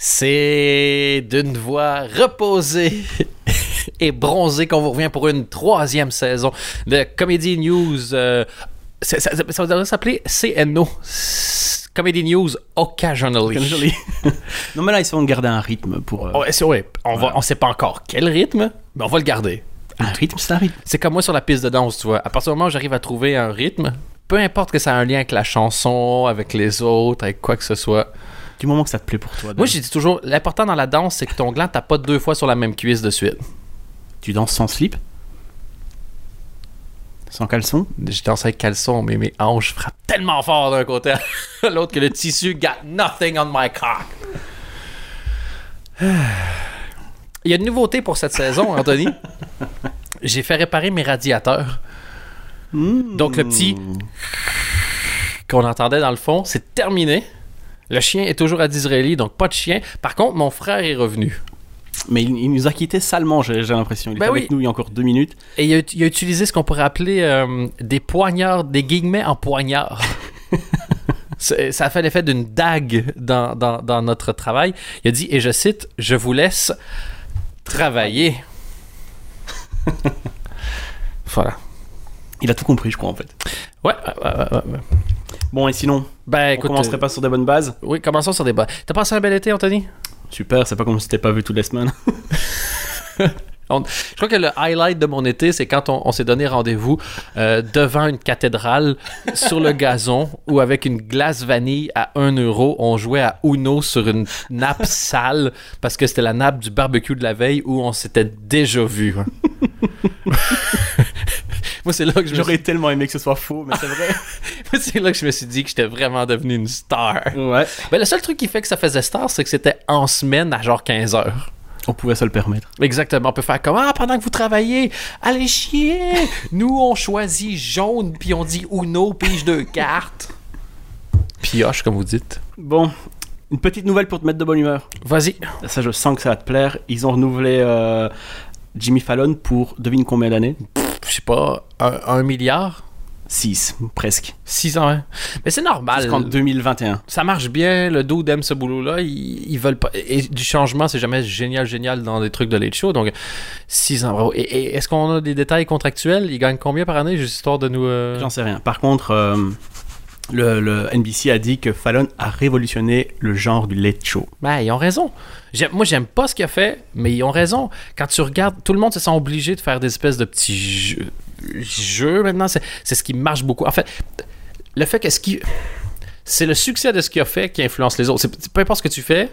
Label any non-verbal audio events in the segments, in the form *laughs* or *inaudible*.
C'est d'une voix reposée *laughs* et bronzée qu'on vous revient pour une troisième saison de Comedy News. euh, ça, ça- s'appeler CNO. Comedy News Occasionally. Joli. *laughs* non, mais là, ils sont garder un rythme pour. euh, Oh, c'est vrai, on va, on sait pas encore quel rythme, mais on va le garder. Un rythme, c'est un rythme. C'est comme moi sur la piste de danse, tu vois. À partir du moment où j'arrive à trouver un rythme, peu importe que ça a un lien avec la chanson, avec les autres, avec quoi que ce soit. Du moment que ça te plaît pour toi. Moi, j'ai dit toujours, l'important dans la danse, c'est que ton gland tape pas deux fois sur la même cuisse de suite. Tu danses sans slip? Sans caleçon? Je danse avec caleçon, mais mes hanches frappent tellement fort d'un côté à *laughs* l'autre que le tissu got nothing on my cock. *sighs* Il y a une nouveauté pour cette saison, Anthony. *laughs* J'ai fait réparer mes radiateurs. Donc le petit *laughs* qu'on entendait dans le fond, c'est terminé. Le chien est toujours à Disraeli, donc pas de chien. Par contre, mon frère est revenu. Mais il, il nous a quittés salement, j'ai l'impression. Il Ben était oui. avec nous il y a encore deux minutes. Et il a, il a utilisé ce qu'on pourrait appeler euh, des poignards, des guillemets en poignards. *laughs* C'est- Ça a fait l'effet d'une dague dans, dans- dans notre travail. Il a dit, et je cite, Je vous laisse travailler. *laughs* voilà. Il a tout compris, je crois, en fait. Ouais, ouais, ouais. Bon, et sinon, on écoute. commencerait euh, pas sur des bonnes bases? Oui, commençons sur des bas. T'as passé un bel été, Anthony? Super, c'est pas comme si t'étais pas vu toutes les semaines. *laughs* On- je crois que le highlight de mon été, c'est quand on, on s'est donné rendez-vous euh, devant une cathédrale *laughs* sur le gazon où avec une glace vanille à 1 euro, on jouait à Uno sur une nappe *laughs* sale parce que c'était la nappe du barbecue de la veille où on s'était déjà vu. Moi, c'est là que je J'aurais suis... tellement aimé que ce soit faux, mais c'est vrai. *laughs* moi, c'est là que je me suis dit que j'étais vraiment devenu une star. ouais. Ben, le seul truc qui fait que ça faisait star, c'est que c'était en semaine à genre 15 heures. On pouvait se le permettre. Exactement. On peut faire comme Ah, pendant que vous travaillez, allez chier. Nous, on choisit jaune, puis on dit Uno, pige deux cartes. Pioche, comme vous dites. Bon, une petite nouvelle pour te mettre de bonne humeur. Vas-y. Ça, je sens que ça va te plaire. Ils ont renouvelé euh, Jimmy Fallon pour devine combien d'années? Je sais pas, un, un milliard? 6, presque. Six ans, hein? Mais c'est normal. Jusqu'en 2021. Ça marche bien, le dos aime ce boulot-là. Ils, ils veulent pas. Et du changement, c'est jamais génial, génial dans des trucs de late show. Donc, six ans, bravo. Et, et est-ce qu'on a des détails contractuels? Ils gagnent combien par année Juste histoire de nous. euh, J'en sais rien. Par contre, euh, le, NBC a dit que Fallon a révolutionné le genre du late show. Ben, ils ont raison. Moi, j'aime pas ce qu'il a fait, mais ils ont raison. Quand tu regardes, tout le monde se sent obligé de faire des espèces de petits jeux, jeux maintenant. C'est ce qui marche beaucoup. En fait, le fait que ce qui. C'est le succès de ce qu'il a fait qui influence les autres. Peu importe ce que tu fais,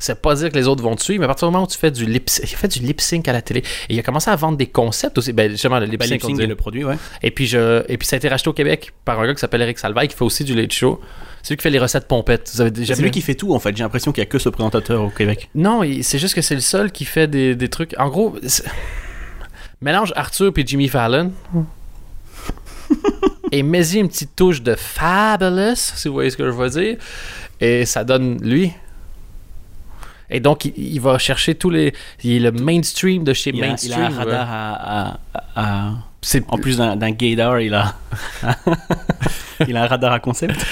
c'est pas dire que les autres vont te suivre, mais à partir du moment où tu fais du lip il a fait du lip sync à la télé et il a commencé à vendre des concepts aussi. Ben, justement, le lip Bah, sync, Lip Sync le produit, ouais. Et puis, je, et puis ça a été racheté au Québec par un gars qui s'appelle Eric Salvaille qui fait aussi du late show. C'est lui qui fait les recettes pompettes. C'est vu? lui qui fait tout, en fait. J'ai l'impression qu'il y a que ce présentateur au Québec. Non, c'est juste que c'est le seul qui fait des, des trucs. En gros, *laughs* mélange Arthur et Jimmy Fallon. *laughs* et mets-y une petite touche de fabulous, si vous voyez ce que je veux dire. Et ça donne lui. Et donc, il, il va chercher tous les. Il est le mainstream de chez Il a, il a mainstream. un radar à... à- En plus d'un d'un gaydar, il a... *laughs* il a un radar à concept.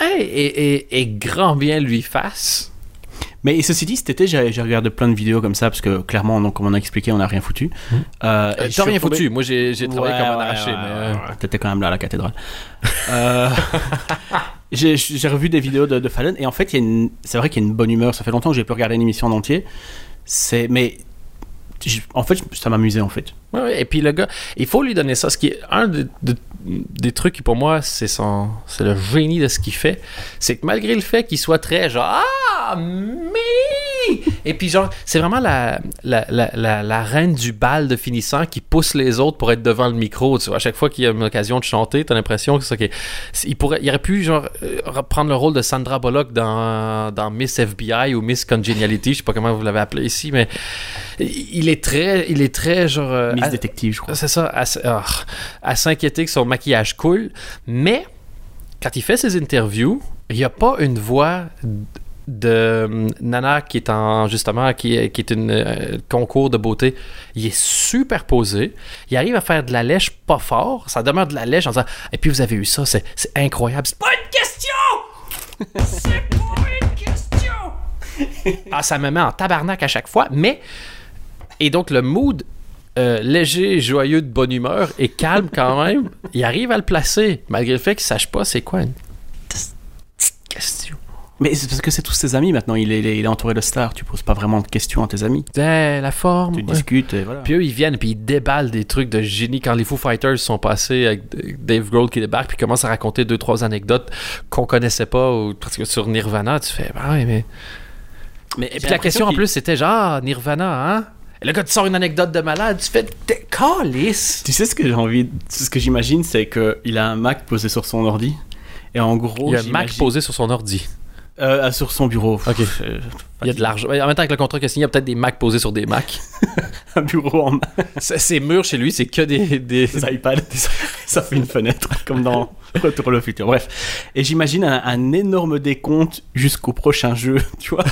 Hey, et, et- et grand bien lui fasse. Mais ceci dit, cet été, j'ai regardé plein de vidéos comme ça, parce que clairement, donc, comme on a expliqué, on n'a rien foutu. Euh, Euh, et T'as suis rien foutu. Moi, j'ai travaillé Ouais, comme un ouais, arraché. ouais, mais, ouais, euh. T'étais quand même là à la cathédrale. *laughs* Euh, j'ai revu des vidéos de, de Fallon et en fait, il y a une- c'est vrai qu'il y a une bonne humeur. Ça fait longtemps que j'ai pu regarder une émission en entier. C'est, mais en fait, ça m'amusait en fait. Ouais, ouais, et puis le gars, il faut lui donner ça. Ce qui est un de- de- des trucs qui pour moi, c'est son, c'est le génie de ce qu'il fait. C'est que malgré le fait qu'il soit très genre ah mais et puis genre c'est vraiment la la, la, reine du bal de finissant qui pousse les autres pour être devant le micro. Tu vois, à chaque fois qu'il y a une occasion de chanter, t'as l'impression que c'est c'est- il pourrait, il aurait pu genre euh, reprendre le rôle de Sandra Bullock dans dans Miss FBI ou Miss Congeniality, je sais pas comment vous l'avez appelé ici, mais il est très, il est très genre euh, Miss à- Détective, je crois. c'est ça, à, à s'inquiéter que son maquillage coule. Mais quand il fait ses interviews, il n'y a pas une voix de hum, Nana qui est en justement qui est, une euh, concours de beauté. Il est super posé. Il arrive à faire de la lèche pas fort. Ça demeure de la lèche en disant Et puis vous avez eu ça, c'est incroyable. C'est pas une question! C'est pas une question! ah, ça me met en tabarnak à chaque fois, mais. Et donc, le mood euh, léger, joyeux, de bonne humeur et calme quand même, il arrive à le placer, malgré le fait qu'il sache pas c'est quoi une. Mais c'est parce que c'est tous ses amis maintenant. Il est, il est- entouré de stars. Tu poses pas vraiment de questions à tes amis. Eh, la forme. Tu ouais. discutes et voilà. Puis eux, ils viennent puis ils déballent des trucs de génie quand les Foo Fighters sont passés avec Dave Grohl qui débarque puis commence à raconter deux trois anecdotes qu'on connaissait pas ou parce que sur Nirvana, tu fais bah ouais mais mais et puis la question en plus c'était genre ah, Nirvana hein? Et le gars tu sors une anecdote de malade, tu fais T'es calice. Tu sais ce que j'ai envie, ce que j'imagine, c'est que il a un Mac posé sur son ordi et en gros, Il y a un Mac posé sur son ordi. Euh, sur son bureau. Ok. Euh, Il y a de l'argent. En même temps avec le contrat qu'il a signé, il y a peut-être des Macs posés sur des Macs. *laughs* un bureau en C'est- Ses murs chez lui, c'est que des, des... *laughs* des iPads. Ça fait une fenêtre, comme dans Retour le futur. Bref. Et j'imagine un, un énorme décompte jusqu'au prochain jeu, *laughs* tu vois.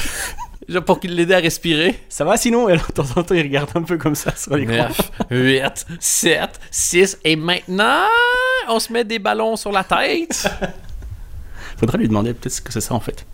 Genre pour qu'il l'aide à respirer. Ça va sinon? Et alors, de temps en temps, il regarde un peu comme ça sur l'écran. 9, 8, 7, 6, et maintenant, on se met des ballons sur la tête. Faudrait lui demander peut-être ce que c'est ça en fait.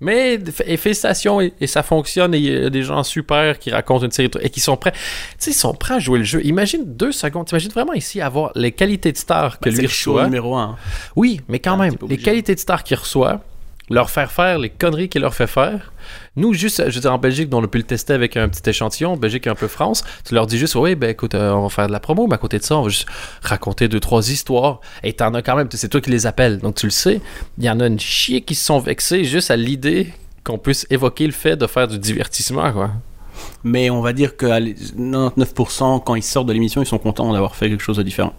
Mais et félicitations, et, et ça fonctionne, et il y a des gens super qui racontent une série et qui sont prêts. Tu sais, ils sont prêts à jouer le jeu. Imagine deux secondes, t'imagines vraiment ici avoir les qualités de star que c'est lui reçoit. numéro 1. Oui, mais quand Un même, les qualités de star qu'il reçoit, leur faire faire les conneries qu'il leur fait faire. Nous, juste, je veux dire, en Belgique, on a pu le tester avec un petit échantillon, Belgique et un peu France, tu leur dis juste, oui, ben écoute, euh, on va faire de la promo, mais à côté de ça, on va juste raconter deux, trois histoires. Et t'en as quand même, c'est toi qui les appelles, donc tu le sais. Il y en a une chier qui se sont vexés juste à l'idée qu'on puisse évoquer le fait de faire du divertissement, quoi. Mais on va dire que allez, 99% quand ils sortent de l'émission, ils sont contents d'avoir fait quelque chose de différent.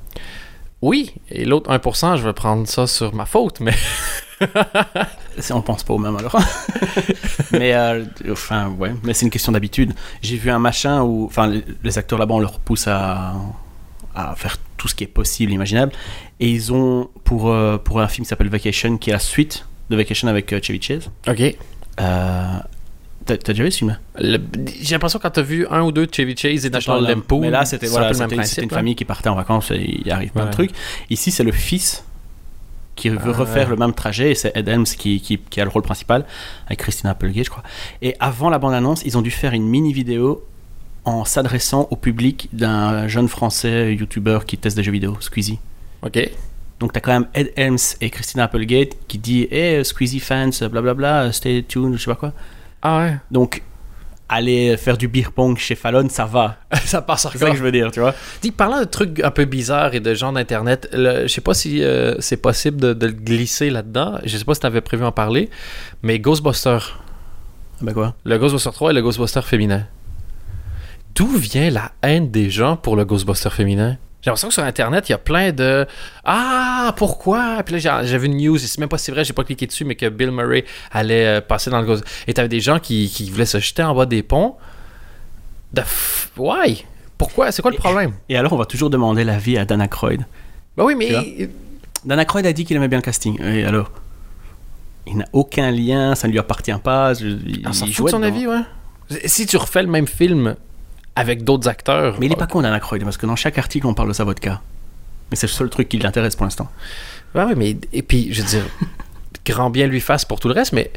Oui, et l'autre 1%, je vais prendre ça sur ma faute, mais *laughs* *laughs* On pense pas au même alors. *laughs* mais euh, enfin ouais, mais c'est une question d'habitude. J'ai vu un machin où, enfin les, acteurs là-bas on leur pousse à, à faire tout ce qui est possible, imaginable, et ils ont pour euh, pour un film qui s'appelle Vacation, qui est la suite de Vacation avec euh, Chevy Chase. ok. Euh, T'as déjà vu ce film J'ai l'impression quand t'as vu un ou deux de Chevy Chase et National Lampoon, Mais là c'était voilà, une là. famille qui partait en vacances et il arrive plein de Ouais. trucs. Ici c'est le fils qui veut Ah, refaire ouais. le même trajet et c'est Ed Helms qui, qui, qui a le rôle principal avec Christina Applegate je crois. Et avant la bande-annonce ils ont dû faire une mini vidéo en s'adressant au public d'un jeune français youtubeur qui teste des jeux vidéo, Squeezie. Ok. Donc t'as quand même Ed Helms et Christina Applegate qui dit Hey Squeezie fans, blablabla, stay tuned, je sais pas quoi. Ah ouais. Donc aller faire du beer pong chez Fallon, ça va. *laughs* ça passe C'est ça que je veux dire, tu vois. Dis, parlant de trucs un peu bizarres et de gens d'Internet, je sais pas si euh, c'est possible de, de le glisser là-dedans. Je sais pas si t'avais prévu en parler, mais Ghostbuster. Bah quoi? Le Ghostbuster 3 et le Ghostbuster féminin. D'où vient la haine des gens pour le Ghostbuster féminin? J'ai l'impression que sur Internet, il y a plein de Ah, pourquoi? Puis là, j'ai- j'avais une news, c'est même pas si vrai, j'ai pas cliqué dessus, mais que Bill Murray allait euh, passer dans le Ghost. Et t'avais des gens qui, qui voulaient se jeter en bas des ponts. F... Why? Pourquoi? C'est quoi le problème? Et alors, on va toujours demander l'avis à Dan Aykroyd. Bah oui, mais. Dan Aykroyd a dit qu'il aimait bien le casting. Et alors Il n'a aucun lien, ça ne lui appartient pas. je- il, On s'en fout de son dedans. avis, ouais. Si tu refais le même film avec d'autres acteurs. Mais il est pas con, Dan Aykroyd, parce que dans chaque article, on parle de sa vodka. Mais c'est le seul truc qui l'intéresse pour l'instant. Ouais, ouais, mais. Et puis, je veux dire, grand bien lui fasse pour tout le reste, mais.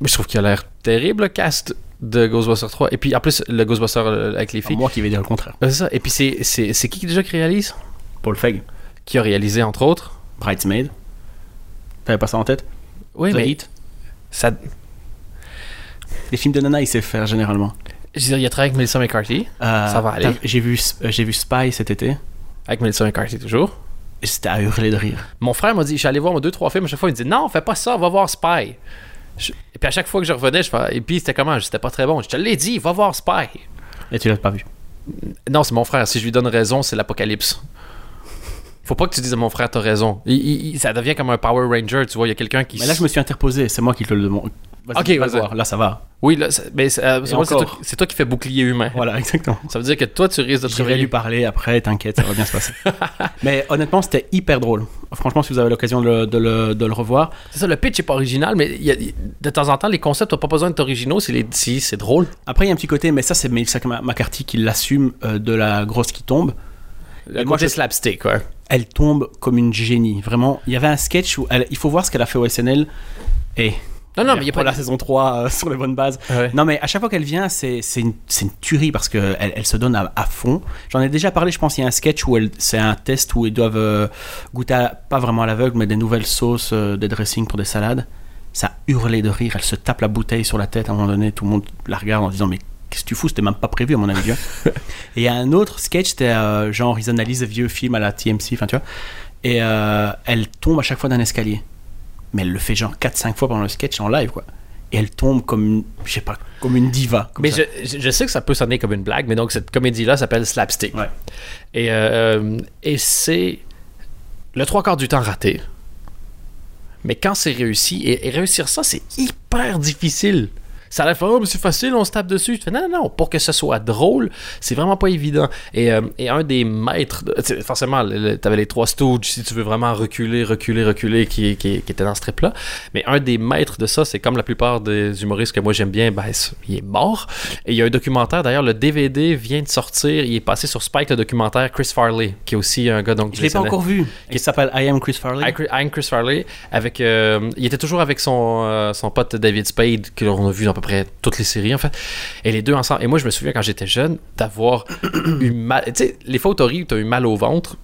Mais je trouve qu'il a l'air terrible, le cast de Ghostbusters 3. Et puis, en plus, le Ghostbuster euh, avec les C'est filles. moi qui vais dire le contraire. C'est ça. Et puis, c'est, c'est, c'est qui déjà qui réalise? Paul Feig, Qui a réalisé, entre autres Bridesmaid. T'avais pas ça en tête? Oui, The mais. Ça, Les films de Nana, il sait faire généralement. Je veux dire, il a travaillé avec Melissa McCarthy. Euh, Ça va aller. J'ai vu, euh, j'ai vu Spy cet été. Avec Melissa McCarthy, toujours. et C'était à hurler de rire. Mon frère m'a dit, je suis allé voir moi, deux, trois films. À chaque fois, il me dit, non, fais pas ça, va voir Spy. Je- Et puis, à chaque fois que je revenais, je fais, et puis, c'était comment? C'était pas très bon. Je te l'ai dit, va voir Spy. Et tu l'as pas vu. Non, c'est mon frère. Si je lui donne raison, c'est l'apocalypse. Faut pas que tu dises à mon frère, t'as raison. Il- il- il- ça devient comme un Power Ranger, tu vois. Il y a quelqu'un qui. Mais là, je me suis interposé, c'est moi qui te le demande. Ok, va le vas-y. voir. Là, ça va. Oui, là, mais c'est euh, toi, qui fais bouclier humain. Voilà, exactement. Ça veut dire que toi, tu risques de te lui parler après, t'inquiète, ça va bien se passer. *laughs* Mais honnêtement, c'était hyper drôle. Franchement, si vous avez l'occasion de, le- de le, de le revoir, C'est ça, le pitch est pas original, mais il y a- de temps en temps, les concepts n'ont pas besoin d'être originaux si, c'est drôle. après, il y a un petit côté, mais ça, c'est Melissa McCarthy qui l'assume euh, de la grosse qui tombe. Le côté je- slapstick, ouais. Elle tombe comme une génie. Vraiment, il y avait un sketch où elle- il faut voir ce qu'elle a fait au SNL. Et Non, non, mais il y a pas la saison 3 euh, *laughs* sur les bonnes bases. Ouais. Non, mais à chaque fois qu'elle vient, c'est une, une tuerie parce qu'elle elle se donne à, à fond. J'en ai déjà parlé, je pense, il y a un sketch où c'est un test où ils doivent euh, goûter, à- pas vraiment à l'aveugle, mais des nouvelles sauces, euh, des dressings pour des salades. Ça hurlait de rire, elle se tape la bouteille sur la tête à un moment donné, tout le monde la regarde en disant Mais qu'est-ce que tu fous? C'était même pas prévu, à mon avis. *laughs* Et il y a un autre sketch, c'était euh, genre, ils analysent des vieux films à la TMC, enfin, tu vois. Et euh, elle tombe à chaque fois d'un escalier. Mais elle le fait genre 4-5 fois pendant le sketch en live, quoi. Et elle tombe comme, une- je sais pas, comme une diva. comme Mais je, je- je sais que ça peut sonner comme une blague, mais donc cette comédie-là s'appelle Slapstick. Ouais. Et, euh, et c'est le trois quarts du temps raté. Mais quand c'est réussi, et, et réussir ça, c'est hyper difficile. Ça a l'air, oh, c'est facile, on se tape dessus. Je fais, non, non, non, pour que ce soit drôle, c'est vraiment pas évident. Et, euh, et un des maîtres, de- forcément, le- t'avais les trois Stooges, si tu veux vraiment reculer, reculer, reculer, qui, qui, qui étaient dans ce trip-là. Mais un des maîtres de ça, c'est comme la plupart des humoristes que moi j'aime bien, ben, il est mort. Et il y a un documentaire, d'ailleurs, le DVD vient de sortir, il est passé sur Spike, le documentaire Chris Farley, qui est aussi un gars donc Je l'ai pas encore vu. Qui s'appelle I Am Chris Farley. I, I'm Chris Farley avec euh, il était toujours avec son euh, son pote David Spade que l'on a vu dans peu près toutes les séries en fait et les deux ensemble et moi je me souviens quand j'étais jeune d'avoir eu mal tu sais les fois où t'as eu mal au ventre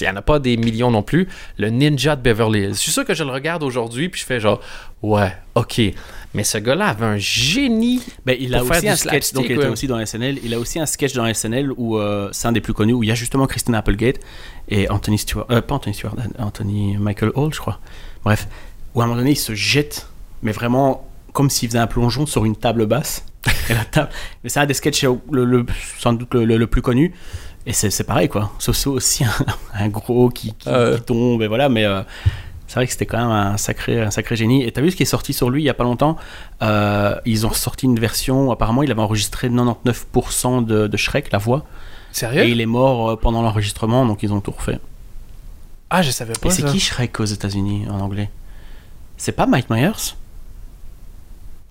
il n'y en a pas des millions non plus le ninja de Beverly Hills je suis sûr que je le regarde aujourd'hui puis je fais genre ouais ok mais ce gars-là avait un génie Ben, il a Pour faire aussi du un sketch, donc il était ouais. aussi dans SNL. Il a aussi un sketch dans SNL où euh, c'est un des plus connus où il y a justement Christina Applegate et Anthony Stewart, euh, pas Anthony Stewart, Anthony Michael Hall, je crois. Bref, où à un moment donné il se jette, mais vraiment comme s'il faisait un plongeon sur une table basse. Et la table, mais c'est un des sketchs le, le- sans doute le, plus connu. Et c'est c'est pareil quoi. C'est aussi- un, un gros qui, qui- Euh. qui tombe et voilà, mais. euh, c'est vrai que c'était quand même un sacré, un sacré génie. Et t'as vu ce qui est sorti sur lui il y a pas longtemps? Euh, Ils ont sorti une version, apparemment il avait enregistré 99% de, de Shrek, la voix. sérieux? Et il est mort euh, pendant l'enregistrement, donc ils ont tout refait. ah je savais pas Et c'est qui Shrek aux États-Unis en anglais? C'est pas Mike Myers?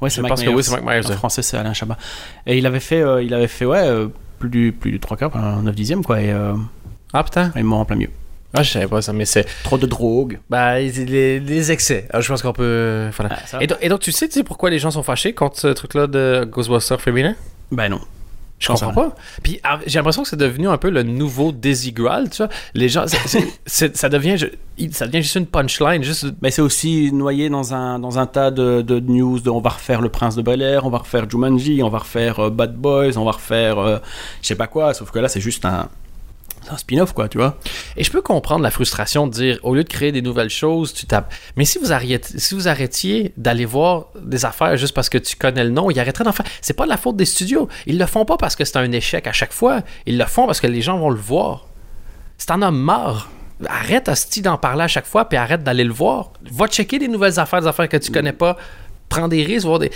Ouais, Je pense que oui, c'est Mike Myers, En ouais. français, c'est Alain Chabat. Et il avait fait, euh, il avait fait ouais, euh, plus du, plus du 3 quarts, un 9 dixième, quoi. Et euh, ah putain il mort en plein milieu. ah je savais pas ça mais c'est Trop de drogue. bah les, les excès Ah, je pense qu'on peut voilà. Ah. Et, donc, et donc, tu sais, tu sais pourquoi les gens sont fâchés contre ce truc-là de Ghostbusters féminin? Ben non. Je comprends pas. Puis ah, j'ai l'impression que c'est devenu un peu le nouveau Desi Graal, tu vois. Les gens, *laughs* ça devient, ça devient juste une punchline, juste. Mais c'est aussi noyé dans un, dans un tas de, de news de on va refaire Le Prince de Bel Air, on va refaire Jumanji, on va refaire euh, Bad Boys, on va refaire euh, je sais pas quoi, sauf que là c'est juste un, un spin-off quoi, tu vois. Et je peux comprendre la frustration de dire, au lieu de créer des nouvelles choses, tu tapes. Mais si vous arrêtiez, si vous arrêtiez d'aller voir des affaires juste parce que tu connais le nom, ils arrêteraient d'en faire. C'est pas de la faute des studios. Ils le font pas parce que c'est un échec à chaque fois. Ils le font parce que les gens vont le voir. Si t'en as marre, arrête hostie d'en parler à chaque fois, puis arrête d'aller le voir. Va checker des nouvelles affaires, des affaires que tu connais pas. Prends des risques, voir des.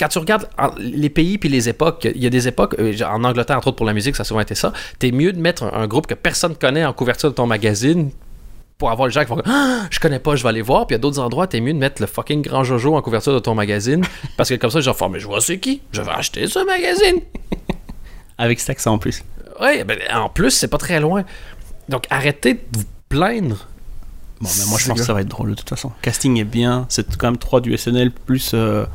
Quand tu regardes les pays puis les époques, il y a des époques, euh, en Angleterre, entre autres pour la musique, ça a souvent été ça. T'es mieux de mettre un, un groupe que personne connaît en couverture de ton magazine pour avoir les gens qui vont ah, je connais pas, je vais aller voir. Puis à d'autres endroits, t'es mieux de mettre le fucking grand Jojo en couverture de ton magazine *laughs* parce que comme ça, genre, mais je vois c'est qui, je vais acheter ce magazine. *laughs* Avec cet accent en plus. Ouais, ben, en plus, c'est pas très loin. Donc arrêtez de vous plaindre. Bon, mais moi je pense que ça va être drôle de toute façon. Casting est bien, c'est quand même 3 du SNL plus, euh,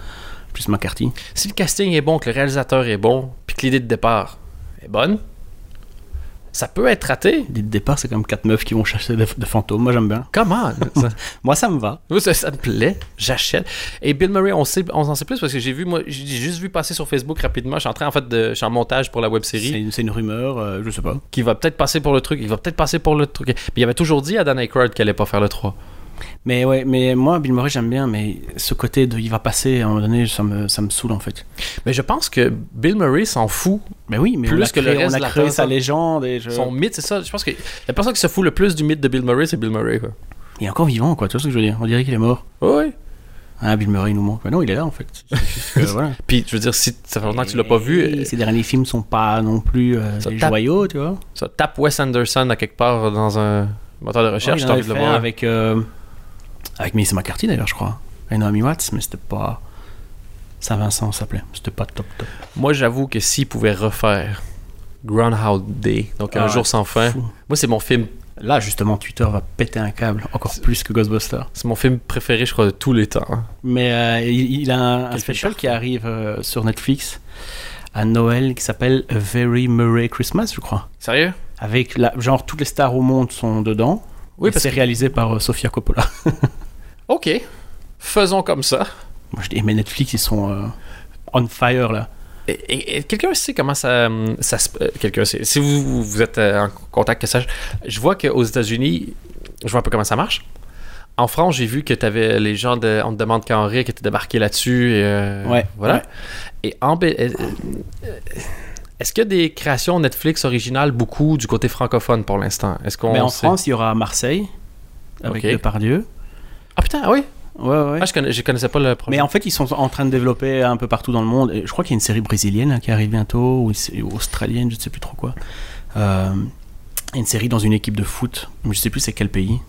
plus McCarthy. Si le casting est bon, que le réalisateur est bon, puis que l'idée de départ est bonne, ça peut être raté. Dès le départ, c'est même 4 meufs qui vont chercher des, des fantômes. Moi j'aime bien. Comment *laughs* ça, Moi ça me va. Moi, ça, ça me plaît, j'achète. Et Bill Murray, on, sait, on en sait plus parce que j'ai vu, moi, j'ai juste vu passer sur Facebook rapidement. Je suis en train en fait de, je suis en montage pour la web série C'est une, rumeur, euh, je sais pas. qui va peut-être passer pour le truc. Il va peut-être passer pour le truc. Il avait toujours dit à Dan Aykroyd qu'elle allait pas faire le 3. Mais ouais, mais moi Bill Murray j'aime bien, mais ce côté de il va passer à un moment donné, ça me, ça me saoule en fait. Mais je pense que Bill Murray s'en fout. Mais oui, mais Plus on a que le créé, reste on a créé sa légende et je... Son mythe, c'est ça. Je pense que la personne qui se fout le plus du mythe de Bill Murray, c'est Bill Murray. Quoi. Il est encore vivant quoi, tu vois ce que je veux dire? On dirait qu'il est mort. Ouais, ouais. Ah, Bill Murray nous manque. Mais non, il est là en fait. *laughs* Juste voilà. Puis je veux dire, si ça fait longtemps que tu l'as pas vu, Et euh, Ses derniers films sont pas non plus euh, Ça des tape. joyaux, tu vois. ça tape Wes Anderson à quelque part dans un moteur de recherche. Ouais, il en envie de le voir. avec euh, avec Melissa McCarthy d'ailleurs, je crois. Et Naomi Watts, mais c'était pas Saint-Vincent s'appelait. C'était pas top top. Moi, j'avoue que s'il pouvait refaire Groundhog Day, donc un Ah, jour sans fin, fou. moi, c'est mon film Là, justement, Twitter va péter un câble, encore plus que Ghostbusters. C'est mon film préféré, je crois, de tous les temps. hein. Mais euh, il, il a un, un special qui arrive euh, sur Netflix à Noël qui s'appelle A Very Merry Christmas, je crois. Sérieux? Avec la, genre toutes les stars au monde sont dedans. Oui, parce c'est que... réalisé par euh, Sofia Coppola. *laughs* Ok. Faisons comme ça. Moi je dis, mais Netflix ils sont euh, on fire là. Et, et- et quelqu'un sait comment ça, ça se... euh, Quelqu'un sait. Si vous, vous êtes euh, en contact, que ça... Je vois qu'aux États-Unis, je vois un peu comment ça marche. En France, j'ai vu que tu avais les gens de On te demande qu'à en rire qui étaient débarqués là-dessus. Euh, Ouais, Voilà. ouais. Et en... Euh, euh, Est-ce qu'il y a des créations Netflix originales beaucoup du côté francophone pour l'instant? Est-ce qu'on mais en sait- France il y aura Marseille avec Ok. Depardieu. Ah putain, ah oui? Ouais ouais. Ah, je, connais, je connaissais pas le projet. Mais en fait, ils sont en train de développer un peu partout dans le monde. Je crois qu'il y a une série brésilienne là, qui arrive bientôt, ou australienne, je ne sais plus trop quoi. Euh, une série dans une équipe de foot. Je ne sais plus c'est quel pays.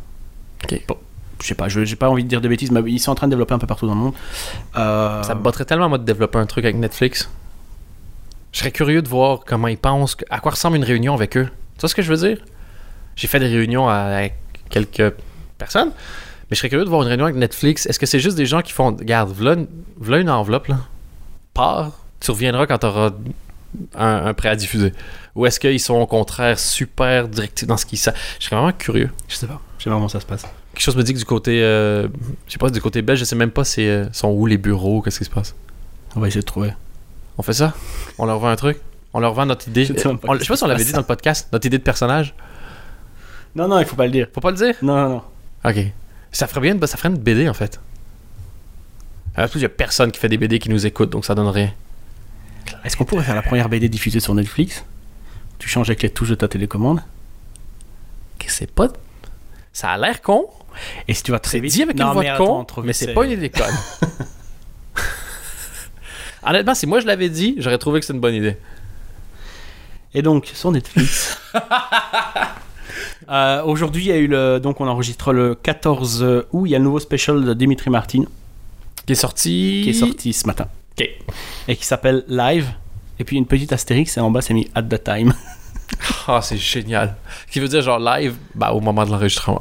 Ok. Bon, je sais pas, je j'ai pas envie de dire de bêtises, mais ils sont en train de développer un peu partout dans le monde. Euh, Ça me botterait tellement, moi, de développer un truc avec Netflix. Je serais curieux de voir comment ils pensent, à quoi ressemble une réunion avec eux. Tu vois ce que je veux dire? J'ai fait des réunions avec quelques personnes, mais je serais curieux de voir une réunion avec Netflix. Est-ce que c'est juste des gens qui font, regarde, voilà une, v'là une enveloppe, là. Pars, tu reviendras quand tu auras un, un prêt à diffuser. Ou est-ce qu'ils sont au contraire super directifs dans ce qu'ils savent? Je serais vraiment curieux. Je sais pas. Je sais pas comment ça se passe. Quelque chose me dit que du côté, euh, je sais pas, du côté belge, je sais même pas c'est, euh, sont où les bureaux, qu'est-ce qui se passe. On va essayer de trouver. On fait ça? On leur vend un truc? On leur vend notre idée? Je On- je sais pas si on l'avait dit dans le podcast, notre idée de personnage. Non, non, il faut pas le dire. Faut pas le dire? Non, non, non. Ok. Ça ferait bien, une- ça ferait une BD en fait. En plus, il y a personne qui fait des BD qui nous écoute, donc ça donne rien. Est-ce qu'on pourrait faire la première BD diffusée sur Netflix? Tu changes avec les touches de ta télécommande? Ok, C'est pas. Ça a l'air con. Et si tu vas très vite. dit avec Non, une voix de con, mais c'est pas une idée conne. *laughs* Honnêtement, si moi je l'avais dit, j'aurais trouvé que c'est une bonne idée. Et donc, sur Netflix. *laughs* euh, Aujourd'hui, il y a eu le. Donc, on enregistre le 14 août. Il y a le nouveau special de Dimitri Martin Qui est sorti. qui est sorti ce matin. Ok. Et qui s'appelle Live. Et puis, une petite astérix et en bas, c'est mis At the Time. *laughs* *laughs* Ah, c'est génial. Ce qui veut dire genre live, bah au moment de l'enregistrement.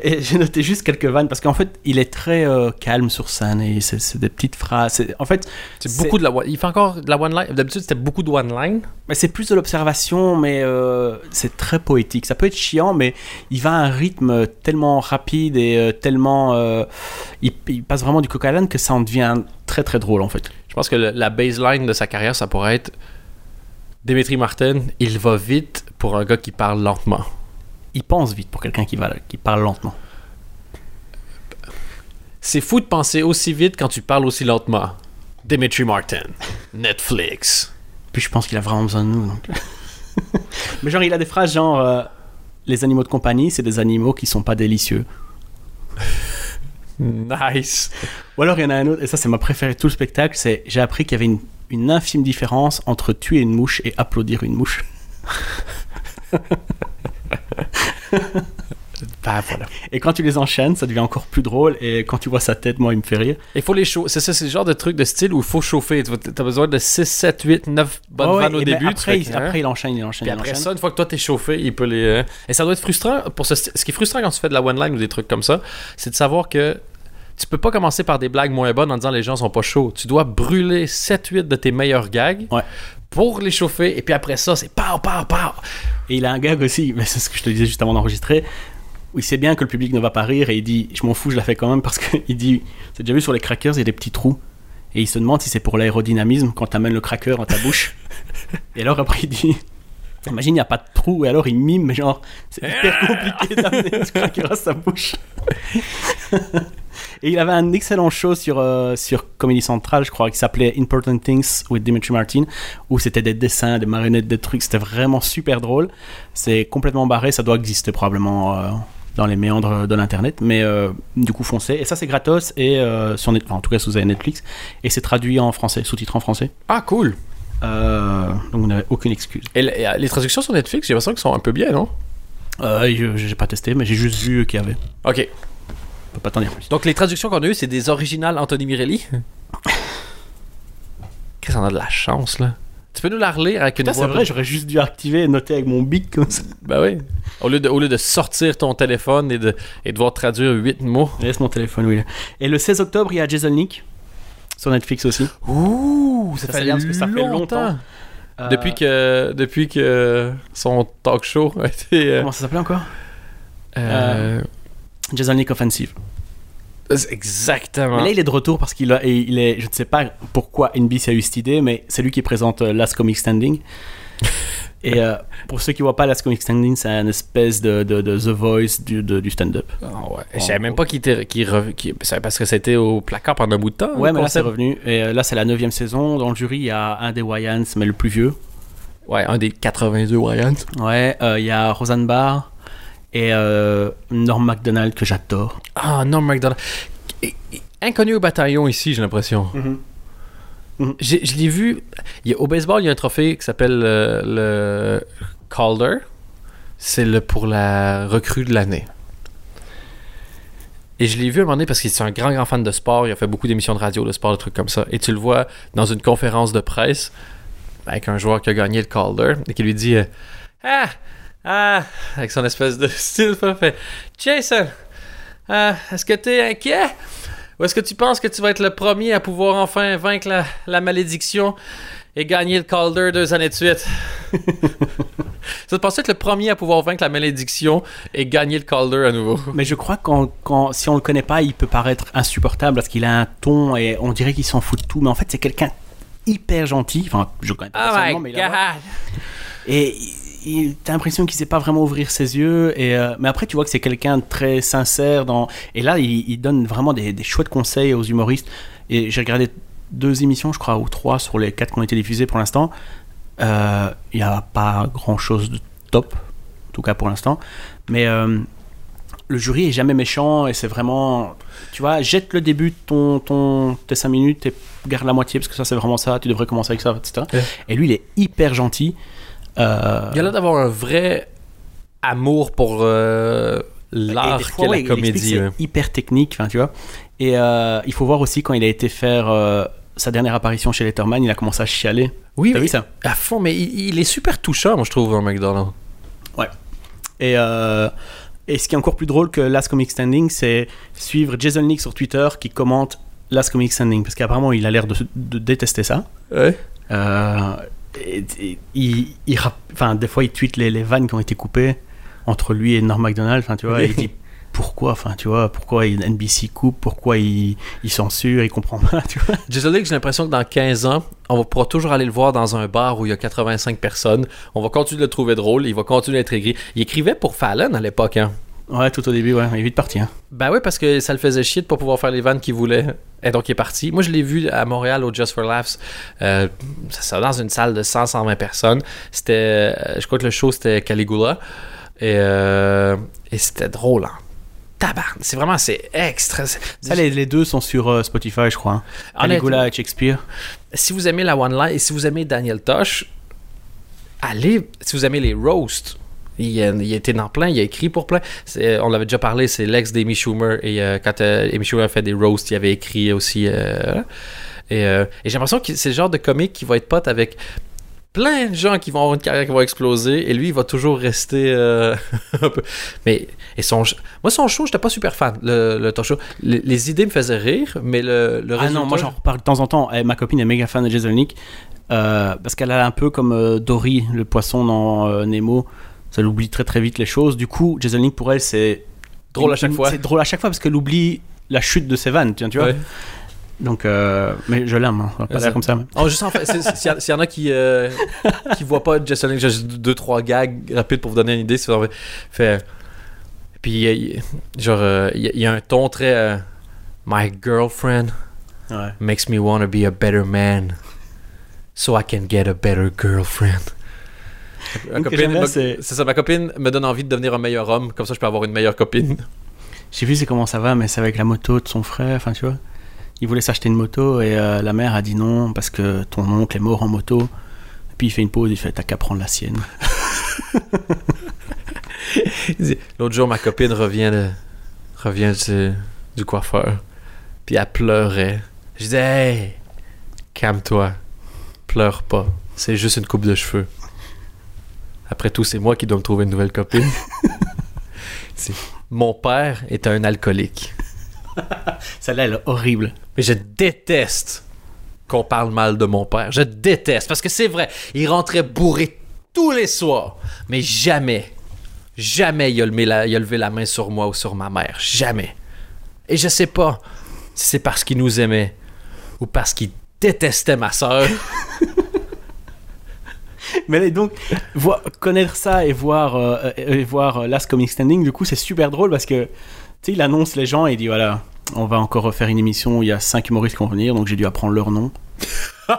Et j'ai noté juste quelques vannes parce qu'en fait, il est très euh, calme sur scène et c'est des petites phrases. C'est- En fait, C'est beaucoup de la one- Il fait encore de la one line. D'habitude, c'était beaucoup de one line. mais c'est plus de l'observation, mais euh, c'est très poétique. Ça peut être chiant, mais il va à un rythme tellement rapide et euh, tellement. il, il passe vraiment du coq à l'âne que ça en devient très très drôle en fait. Je pense que le- la baseline de sa carrière, ça pourrait être Dimitri Martin, il va vite pour un gars qui parle lentement. Il pense vite pour quelqu'un qui, va, qui parle lentement. C'est fou de penser aussi vite quand tu parles aussi lentement. Dimitri Martin, Netflix. Puis je pense qu'il a vraiment besoin de nous. donc. *laughs* mais genre, il a des phrases genre euh, Les animaux de compagnie, c'est des animaux qui sont pas délicieux. Nice. Ou alors il y en a un autre, et ça c'est ma préférée de tout le spectacle, c'est j'ai appris qu'il y avait une, une infime différence entre tuer une mouche et applaudir une mouche. *laughs* Bah voilà. Et quand tu les enchaînes, ça devient encore plus drôle, et quand tu vois sa tête, moi il me fait rire. Il faut les chauffer. C'est ça, c'est le genre de truc de style où il faut chauffer. Tu as besoin de 6, 7, 8, 9 bonnes ouais, vannes au début. après, il, que, hein. après il enchaîne, il enchaîne, Puis il après enchaîne. ça, une fois que toi t'es chauffé, il peut les. euh, Et ça doit être frustrant pour ce, ce qui est frustrant quand tu fais de la one line ou des trucs comme ça, c'est de savoir que tu peux pas commencer par des blagues moins bonnes en disant les gens sont pas chauds. Tu dois brûler 7-8 de tes meilleurs gags Ouais. pour les chauffer et puis après ça, c'est pow, pow, pow. Et il a un gag aussi, *laughs* mais c'est ce que je te disais juste avant d'enregistrer, où il sait bien que le public ne va pas rire et il dit Je m'en fous, je la fais quand même parce qu'il *laughs* dit C'est déjà vu sur les crackers, il y a des petits trous. Et il se demande si c'est pour l'aérodynamisme quand tu amènes le cracker dans ta bouche. *laughs* et alors après il dit Imagine, il n'y a pas de trou, et alors il mime, mais genre, c'est hyper compliqué *laughs* d'amener ce cracker à sa bouche. et il avait un excellent show sur, euh, sur Comedy Central, je crois, qui s'appelait Important Things with Dimitri Martin, où c'était des dessins, des marionnettes, des trucs, c'était vraiment super drôle. C'est complètement barré, ça doit exister probablement euh, dans les méandres de l'internet, mais euh, du coup foncez. Et ça c'est gratos, et euh, sur Net- enfin, en tout cas si vous avez Netflix, et c'est traduit en français, sous-titré en français. Ah, cool. Euh, donc vous n'avez aucune excuse. Et le- et, les traductions sur Netflix, j'ai l'impression qu'elles sont un peu bien, non? Euh, je j'ai pas testé, mais j'ai juste vu qu'il y avait. Ok. Je peux pas t'en dire plus. Donc les traductions qu'on a eues, c'est des originales Anthony Mirelli. *laughs* Qu'est-ce qu'on a de la chance, là Tu peux nous la relire avec une Putain, voix. c'est vrai, j'aurais juste dû activer et noter avec mon bic comme ça. Ben oui. Au lieu de, au lieu de sortir ton téléphone et de, et devoir traduire huit mots. Laisse mon téléphone, oui. Et le 16 octobre, il y a Jason Nick sur Netflix aussi. Ouh, Ça fait bien parce que ça fait longtemps. Euh, Depuis que, depuis que son talk show a été. euh, Comment ça s'appelait encore? euh, Jason Nick Offensive. Exactement. Mais là, il est de retour parce qu'il a, il est, je ne sais pas pourquoi NBC a eu cette idée, mais c'est lui qui présente Last Comic Standing. *laughs* et euh, pour ceux qui voient pas Last Comic Standing, c'est une espèce de, de, de The Voice du, de- du stand-up. Ah ouais. Je savais même pas qu'il était. qu'il rev- c'est parce que c'était au placard pendant un bout de temps. Ouais, mais là, c'est revenu. Et euh, là, c'est la neuvième saison. Dans le jury, il y a un des Wayans, mais le plus vieux. Ouais, un des 82 Wayans. Ouais, euh, il y a Roseanne Barr et euh, Norm MacDonald que j'adore. Ah. Et- et- Inconnu au bataillon ici, j'ai l'impression. J'ai- Je l'ai vu. au baseball, il y a un trophée qui s'appelle euh, le Calder. C'est le pour la recrue de l'année. Et je l'ai vu à un moment donné parce qu'il est un grand, grand fan de sport. Il a fait beaucoup d'émissions de radio, de sport, des trucs comme ça. Et tu le vois dans une conférence de presse avec un joueur qui a gagné le Calder et qui lui dit euh, Ah Ah Avec son espèce de *laughs* style, fait Jason, ah, est-ce que tu es inquiet? Ou est-ce que tu penses que tu vas être le premier à pouvoir enfin vaincre la, la malédiction et gagner le Calder deux années de suite? *laughs* ça te penses être le premier à pouvoir vaincre la malédiction et gagner le Calder à nouveau? Mais je crois que si on le connaît pas, il peut paraître insupportable parce qu'il a un ton et on dirait qu'il s'en fout de tout. Mais en fait, c'est quelqu'un hyper gentil. Enfin, je connais pas Oh personnellement, mais il a-! Et il- t'as l'impression qu'il sait pas vraiment ouvrir ses yeux. Et, euh, mais après, tu vois que c'est quelqu'un de très sincère. Dans... Et là, il, il donne vraiment des, des chouettes conseils aux humoristes. Et j'ai regardé deux émissions, je crois, ou trois sur les quatre qui ont été diffusées pour l'instant. Euh, Il n'y a pas grand chose de top, en tout cas pour l'instant. Mais euh, le jury est jamais méchant et c'est vraiment. Tu vois, jette le début de ton, ton, tes 5 minutes et garde la moitié parce que ça, c'est vraiment ça. Tu devrais commencer avec ça, etc. Ouais. Et lui, il est hyper gentil. Euh, Il y a l'air d'avoir un vrai amour pour euh, Et l'art qu'est ouais, la comédie. c'est ouais. hyper technique, enfin, tu vois. Et euh, il faut voir aussi quand il a été faire euh, sa dernière apparition chez Letterman, il a commencé à chialer. Oui, T'as mais vu ça? à fond, mais il, il est super touchant, moi, je trouve, un McDonald. Et, euh, et ce qui est encore plus drôle que Last Comic Standing, c'est suivre Jason Nick sur Twitter qui commente Last Comic Standing, parce qu'apparemment il a l'air de, de détester ça. Ouais. Euh, et- et il, il rap- des fois il tweet les, les vannes qui ont été coupées entre lui et Norm MacDonald, enfin, tu vois, il dit pourquoi, enfin, tu vois, pourquoi NBC coupe, pourquoi il, il censure, il comprend pas, tu vois. Jason j'ai l'impression que dans 15 ans, on va pourra toujours aller le voir dans un bar où il y a 85 personnes. On va continuer de le trouver drôle, il va continuer d'être aigri. Il écrivait pour Fallon à l'époque, hein. Ouais, tout au début, ouais, il est vite parti. Hein. Ben oui, parce que ça le faisait chier de pas pouvoir faire les vannes qu'il voulait. Et donc, il est parti. Moi, je l'ai vu à Montréal au Just for Laughs. Euh, ça, dans une salle de 100-120 personnes. C'était, euh, je crois que le show, c'était Caligula. Et, euh, et c'était drôle, hein. Tabarn. C'est vraiment, c'est extra. Ça, les, les deux sont sur euh, Spotify, je crois. Hein. Caligula et Shakespeare. si vous aimez la One Line et si vous aimez Daniel Tosh, allez, si vous aimez les roasts, il, été dans plein, il a écrit pour plein. C'est- On l'avait déjà parlé, c'est l'ex d'Amy Schumer. Et euh, quand euh, Amy Schumer a fait des roasts, il avait écrit aussi. euh, et euh, et j'ai l'impression que c'est le genre de comique qui va être pote avec plein de gens qui vont avoir une carrière qui va exploser. Et lui, il va toujours rester euh, *laughs* un peu. Mais et son, moi, son show, j'étais pas super fan. Le, le talk show. Les, les idées me faisaient rire, mais le, le Ah non, moi j'en reparle de temps en temps. Eh, ma copine est méga fan de Jason Nick. euh, parce qu'elle a un peu comme euh, Dory, le poisson dans euh, Nemo. Ça l'oublie très très vite les choses. Du coup, Jason Nick pour elle, c'est. Drôle à chaque fois. C'est drôle à chaque fois parce qu'elle oublie la chute de ses vannes, tu vois. Ouais. Donc, euh, mais je l'aime, hein. on va pas ça- comme ça. Oh, c'est- s'il y, en a qui euh, qui voient pas Jason Link, j'ai juste deux trois gags rapides pour vous donner une idée. c'est fait, puis euh, il- genre euh, il y, a- il y a un ton très euh, My girlfriend Ouais. makes me want to be a better man, so I can get a better girlfriend. Ma copine, ma- c'est- ça, ma copine me donne envie de devenir un meilleur homme, comme ça je peux avoir une meilleure copine. J'ai vu c'est comment ça va, mais c'est avec la moto de son frère, enfin tu vois. Il voulait s'acheter une moto et euh, la mère a dit non parce que ton oncle est mort en moto. Et puis il fait une pause, il fait t'as qu'à prendre la sienne. *laughs* L'autre jour, ma copine revient, de, revient du, du coiffeur. Puis elle pleurait. Je disais, hey, calme-toi. Pleure pas. c'est juste une coupe de cheveux. Après tout, c'est moi qui dois me trouver une nouvelle copine. *laughs* Mon père est un alcoolique. Celle-là, elle est horrible. Mais je déteste qu'on parle mal de mon père. Je déteste. Parce que c'est vrai, il rentrait bourré tous les soirs. Mais jamais, jamais il a, levé la, il a levé la main sur moi ou sur ma mère. Jamais. Et je sais pas si c'est parce qu'il nous aimait ou parce qu'il détestait ma soeur. *laughs* *laughs* Mais donc, connaître ça et voir, euh, et voir euh, Last Comic Standing, du coup, c'est super drôle parce que, tu sais, il annonce les gens et il dit voilà, on va encore refaire une émission où il y a cinq humoristes qui vont venir, donc j'ai dû apprendre leur nom. *laughs*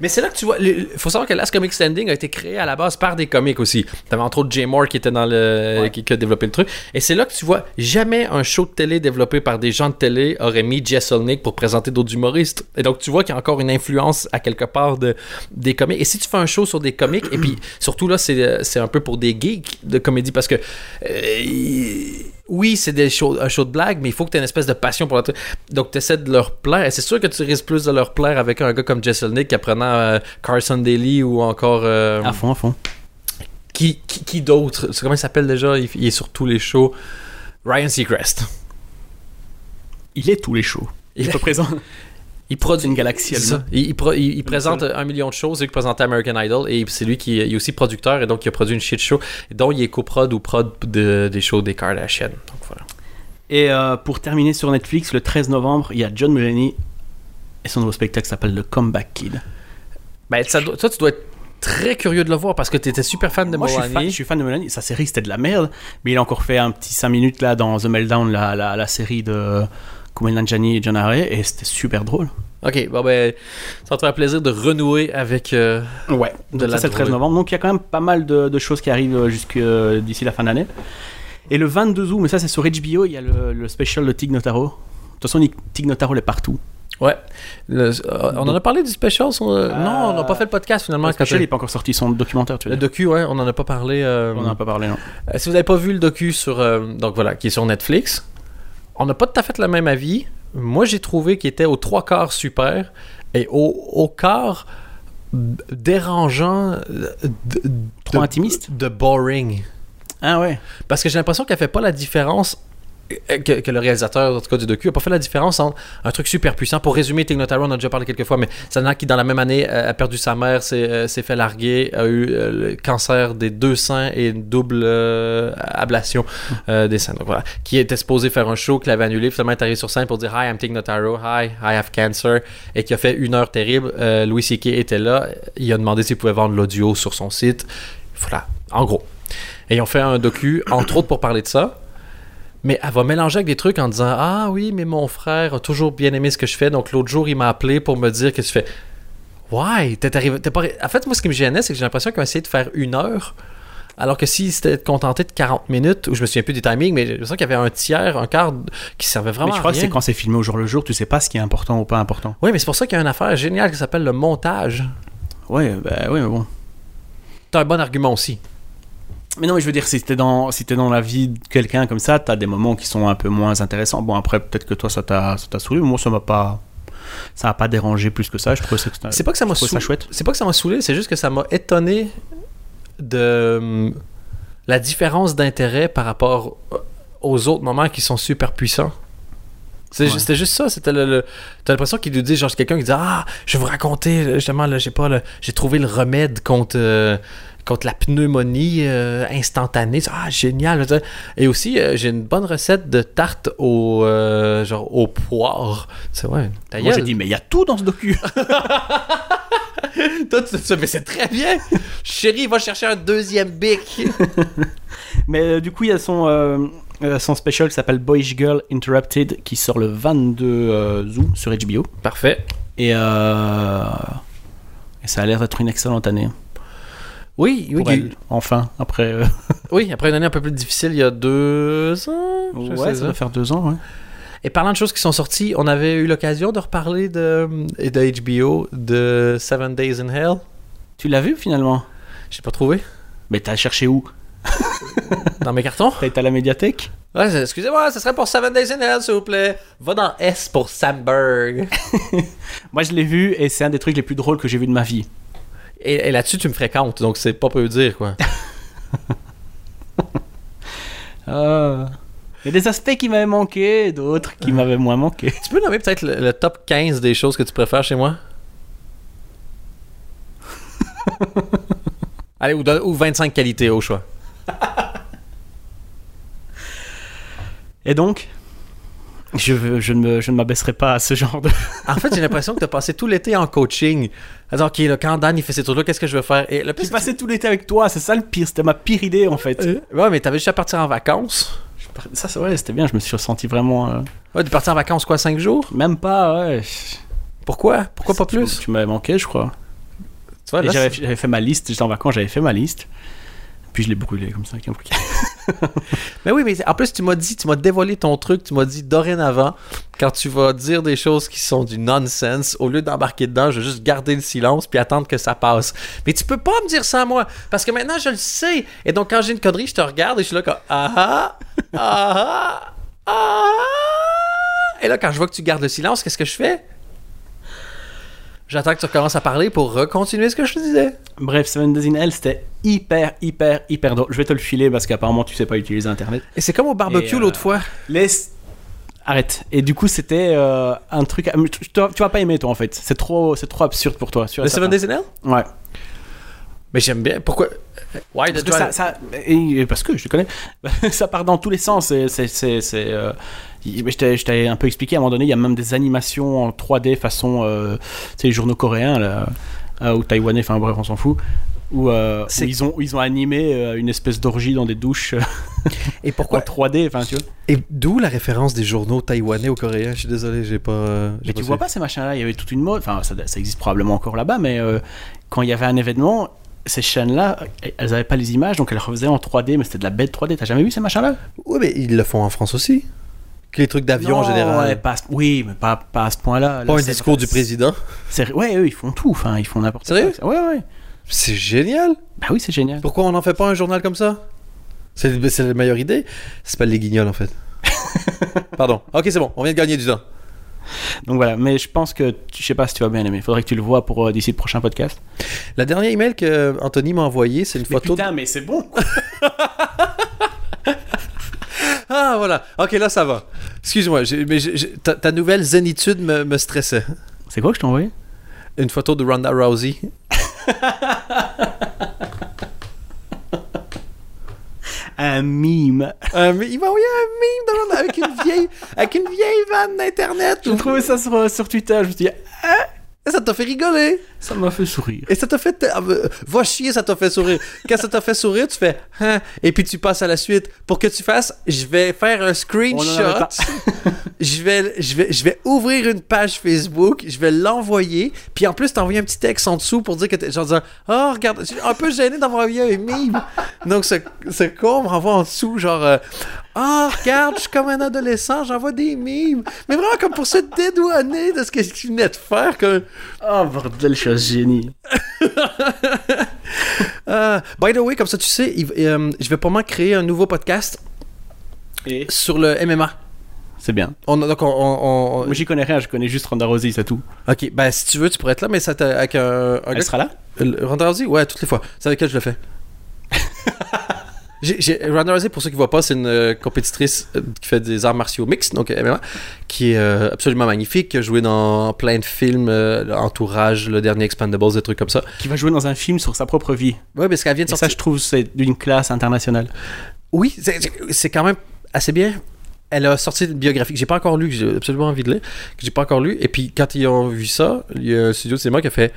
Mais c'est là que tu vois. Il faut savoir que Last Comic Standing a été créé à la base par des comiques aussi. T'avais entre autres Jay Moore qui était dans le. Ouais. Qui, qui a développé le truc. Et c'est là que tu vois, jamais un show de télé développé par des gens de télé aurait mis Jess Olnick pour présenter d'autres humoristes. Et donc tu vois qu'il y a encore une influence à quelque part de, des comiques. Et si tu fais un show sur des comiques, et puis surtout là, c'est c'est un peu pour des geeks de comédie parce que. euh, oui, c'est des shows, un show de blague, mais il faut que tu aies une espèce de passion pour le truc. Donc, tu essaies de leur plaire. Et c'est sûr que tu risques plus de leur plaire avec un gars comme Jess Olnick apprenant euh, Carson Daly ou encore. euh, À fond, à fond. qui qui, qui d'autre? Comment il s'appelle déjà? Il, il est sur tous les shows. Ryan Seacrest. Il est tous les shows. Il est présent. *laughs* Il produit une galaxie, ça. Il, il pro- il- il Le présente un million de choses. C'est lui qui présente American Idol et c'est lui qui il est aussi producteur et donc il a produit une shit show dont il est coprod ou prod de, des shows des Kardashian. Donc voilà. Et euh, pour terminer sur Netflix, le 13 novembre, il y a John Mulaney et son nouveau spectacle s'appelle The Comeback Kid. Ben, ça toi, tu dois être très curieux de le voir parce que tu étais super fan de Moi, je suis, fan, je suis fan de Mulaney. Sa série, c'était de la merde, mais il a encore fait un petit 5 minutes là dans The Meltdown, la, la, la série de Kumail Nanjiani et John Harry, et c'était super drôle. Ok, bon ben, ça va te faire plaisir de renouer avec. euh, Ouais, De donc la ça c'est le 13 drogue. novembre. Donc il y a quand même pas mal de, de choses qui arrivent euh, euh, d'ici la fin d'année. Et le 22 août, mais ça c'est sur HBO, il y a le, le special de Tig Notaro. De toute façon, Tig Notaro il est partout. Ouais. Le- euh, on en a parlé du special. son- euh, Non, on n'a pas fait le podcast finalement. Le special, n'est pas encore sorti son documentaire, tu veux le dire. docu, ouais, on en a pas parlé. euh, On n'en a pas parlé, non. Si vous n'avez pas vu le docu sur donc voilà qui est sur Netflix, on n'a pas tout à fait le même avis. Moi, j'ai trouvé qu'il était aux trois quarts super et au, au quart dérangeant, euh, d- Trop de- intimiste? de boring. Ah ouais. Parce que j'ai l'impression qu'elle fait pas la différence. Euh, Que, le réalisateur, en tout cas du docu, a pas fait la différence entre un truc super puissant. Pour résumer, Tig Notaro, on a déjà parlé quelques fois, mais an qui, dans la même année, euh, a perdu sa mère, s'est euh, fait larguer, a eu le cancer des deux seins et une double ablation des seins. Donc voilà. Qui était supposé faire un show, qu'il avait annulé, finalement est arrivé sur scène pour dire Hi, I'm Tig Notaro, Hi, I have cancer, et qui a fait une heure terrible. Louis C.K. était là, il a demandé s'il pouvait vendre l'audio sur son site. Voilà, en gros. Et ils ont fait un docu, entre autres pour parler de ça. Mais elle va mélanger avec des trucs en disant Ah oui, mais mon frère a toujours bien aimé ce que je fais. Donc l'autre jour, il m'a appelé pour me dire que tu fais Ouais, t'es arrivé. t'es pas... En fait, moi, ce qui me gênait, c'est que j'ai l'impression qu'ils ont essayé de faire une heure. Alors que si c'était contenté de 40 minutes, ou je me souviens plus du timing, mais j'ai l'impression qu'il y avait un tiers, un quart qui servait vraiment Mais je à crois que c'est quand c'est filmé au jour le jour, tu sais pas ce qui est important ou pas important. Oui, mais c'est pour ça qu'il y a une affaire géniale qui s'appelle le montage. Ouais, bah ouais, mais bon. T'as un bon argument aussi. Mais non, mais je veux dire, si t'es dans, si t'es dans la vie de quelqu'un comme ça, t'as des moments qui sont un peu moins intéressants. Bon, après, peut-être que toi, ça t'a, saoulé, mais moi, ça m'a pas, ça m'a pas dérangé plus que ça. Je trouvais ça, que C'est pas que ça m'a saoulé. C'est pas que ça m'a saoulé, c'est juste que ça m'a étonné de hum, la différence d'intérêt par rapport euh, aux autres moments qui sont super puissants. Ouais. C'était juste ça, c'était le, le- t'as l'impression qu'il nous dit genre quelqu'un qui dit ah je vais vous raconter justement là j'ai pas j'ai trouvé le remède contre euh, contre la pneumonie euh, instantanée ah génial et aussi euh, j'ai une bonne recette de tarte au euh, genre au poire c'est ouais Moi, j'ai dit, mais il y a tout dans ce docu. *laughs* Toi, tu tu- mais c'est très bien. Chérie, va chercher un deuxième bic. *laughs* mais euh, du coup, il y a son, son special qui s'appelle Boyish Girl Interrupted qui sort le 22 euh, août sur HBO. Parfait. Et, et ça a l'air d'être une excellente année. Oui, oui, elle. Enfin, après. euh, *laughs* oui, après une année un peu plus difficile, il y a deux ans. je ouais, ça ça. va faire deux ans, ouais. Et parlant de choses qui sont sorties, on avait eu l'occasion de reparler de, de HBO, de Seven Days in Hell. Tu l'as vu finalement? J'ai pas trouvé. Mais t'as cherché où? Dans mes cartons? *laughs* T'as été à la médiathèque? Ouais, excusez-moi, ce serait pour Seven Days in Hell, s'il vous plaît. Va dans S pour Samberg. *laughs* Moi, je l'ai vu et c'est un des trucs les plus drôles que j'ai vu de ma vie. Et, et là-dessus, tu me fréquentes, donc c'est pas peu dire, quoi. *laughs* Ah. Il y a des aspects qui m'avaient manqué, d'autres qui m'avaient moins manqué. tu peux nommer peut-être le, le top 15 des choses que tu préfères chez moi? *laughs* Allez, ou, ou 25 qualités au choix. *laughs* Et donc, je, ne je ne m'abaisserai pas à ce genre de. En fait, j'ai l'impression que tu as passé tout l'été en coaching. Alors, OK, là, quand Dan il fait ces trucs-là, qu'est-ce que je vais faire? Et le pire, J'ai passé tout l'été avec toi, c'est ça le pire, c'était ma pire idée en fait. que- Ouais, mais t'avais juste à partir en vacances? Ça, c'est vrai, c'était bien, je me suis ressenti vraiment. euh, Ouais, de partir en vacances, quoi, 5 jours? Même pas, ouais. Pourquoi? Pourquoi pas plus? Tu, m'avais manqué, je crois. J'avais fait ma liste, j'étais en vacances, j'avais fait ma liste. Puis je l'ai brûlé comme ça. avec un briquet. *laughs* Mais oui, mais en plus, tu m'as dit, tu m'as dévoilé ton truc, tu m'as dit dorénavant, quand tu vas dire des choses qui sont du nonsense, au lieu d'embarquer dedans, je vais juste garder le silence puis attendre que ça passe. Mais tu peux pas me dire ça à moi, parce que maintenant, je le sais. Et donc, quand j'ai une connerie, je te regarde et je suis là comme ah ah, ah ah, ah. Et là, quand je vois que tu gardes le silence, qu'est-ce que je fais? J'attends que tu recommences à parler pour recontinuer ce que je te disais. Bref, Seven Days in Hell, c'était hyper, hyper, hyper drôle. Je vais te le filer parce qu'apparemment tu sais pas utiliser Internet. Et c'est comme au barbecue euh, l'autre fois. Laisse. Arrête. Et du coup, c'était euh, un truc. Tu, tu- vas pas aimer, toi, en fait. C'est trop, c'est trop absurde pour toi. Le Seven. Days in Hell? Ouais. Mais j'aime bien. Pourquoi? Why Parce que ça, ça- et- et parce que je te connais, *laughs* ça part dans tous les sens. C'est, euh, je t'ai un peu expliqué à un moment donné. Il y a même des animations en 3D façon, euh, tu sais, les journaux coréens là, euh, ou taïwanais. Enfin bref, on s'en fout. Où, euh, où ils ont, où ils ont animé euh, une espèce d'orgie dans des douches Et pourquoi *laughs* 3D. Enfin, tu vois. Et d'où la référence des journaux taïwanais ou coréens? Je suis désolé, j'ai pas. euh, Mais tu vois pas ces machins-là, il y avait toute une mode, enfin ça, ça existe probablement encore là-bas, mais quand il y avait un événement, ces chaînes-là, elles avaient pas les images, donc elles refaisaient en 3D, mais c'était de la bête 3D. T'as jamais vu ces machins-là? Oui, mais ils le font en France aussi. Que les trucs d'avion en général. ouais, pas oui, mais pas, pas à ce point-là. Là, pas un c'est- discours du c'est- président. c'est- Ouais, eux, ils font tout, enfin, ils font n'importe quoi. Sérieux Ouais, ouais. C'est génial. Bah oui, c'est génial. Pourquoi on n'en fait pas un journal comme ça? C'est c'est la meilleure idée. Ça s'appelle les guignols en fait. *laughs* Pardon. Ok, c'est bon. On vient de gagner du temps. Donc voilà, mais je pense que, je sais pas si tu vas bien aimer, faudrait que tu le vois pour euh, d'ici le prochain podcast. La dernière email que Anthony m'a envoyé, c'est une Mais photo. putain, mais c'est bon *laughs* Ah voilà. Ok, là ça va. Excuse-moi, mais ta nouvelle zénitude me, me stressait. C'est quoi que je t'ai envoyé? Une photo de Ronda Rousey. *laughs* Un mime. Euh, il m'a envoyé un meme de Ronda avec une vieille, avec une vieille vanne d'internet. J'ai trouvé ça sur, sur Twitter, je me suis dit, Et ça t'a fait rigoler. ça m'a fait sourire. Et ça t'a fait. ah, euh, Va chier, ça t'a fait sourire. Quand ça t'a fait sourire, tu fais. Hein, et puis tu passes à la suite. Pour que tu fasses, je vais faire un screenshot. *laughs* je, vais, je, vais, je vais ouvrir une page Facebook. Je vais l'envoyer. Puis en plus, t'envoyer un petit texte en dessous pour dire que t'es. Genre disant Oh, regarde, je suis un peu gêné d'avoir envoyé un meme. Donc ce, ce con me renvoie en dessous, genre. Ah, regarde, je suis comme un adolescent, j'envoie des memes. Mais vraiment comme pour se dédouaner de ce que tu venais de faire. Comme, Oh bordel, je suis un génie. *laughs* Euh, by the way, comme ça tu sais, il- euh, je vais probablement créer un nouveau podcast Et? sur le MMA. c'est bien. On, donc on, on- on- Moi j'y connais rien, je connais juste Ronda Rousey, c'est tout. ok, ben si tu veux, tu pourrais être là, mais ça avec un, un Elle gars- sera là? Euh, Ronda Rousey, ouais, toutes les fois. C'est avec elle que je le fais. *laughs* Ronda Rousey, pour ceux qui ne voient pas, c'est une euh, compétitrice euh, qui fait des arts martiaux mixtes, donc MMA, qui est euh, absolument magnifique, qui a joué dans plein de films, euh, Entourage, le dernier Expandables, des trucs comme ça. Qui va jouer dans un film sur sa propre vie. Ouais, parce qu'elle vient de Et ça, sortir. je trouve, c'est d'une classe internationale. Oui, c'est- c'est quand même assez bien. Elle a sorti une biographie que j'ai pas encore lu, que j'ai absolument envie de lire, que j'ai pas encore lu. Et puis quand ils ont vu ça, il y a un studio de cinéma qui a fait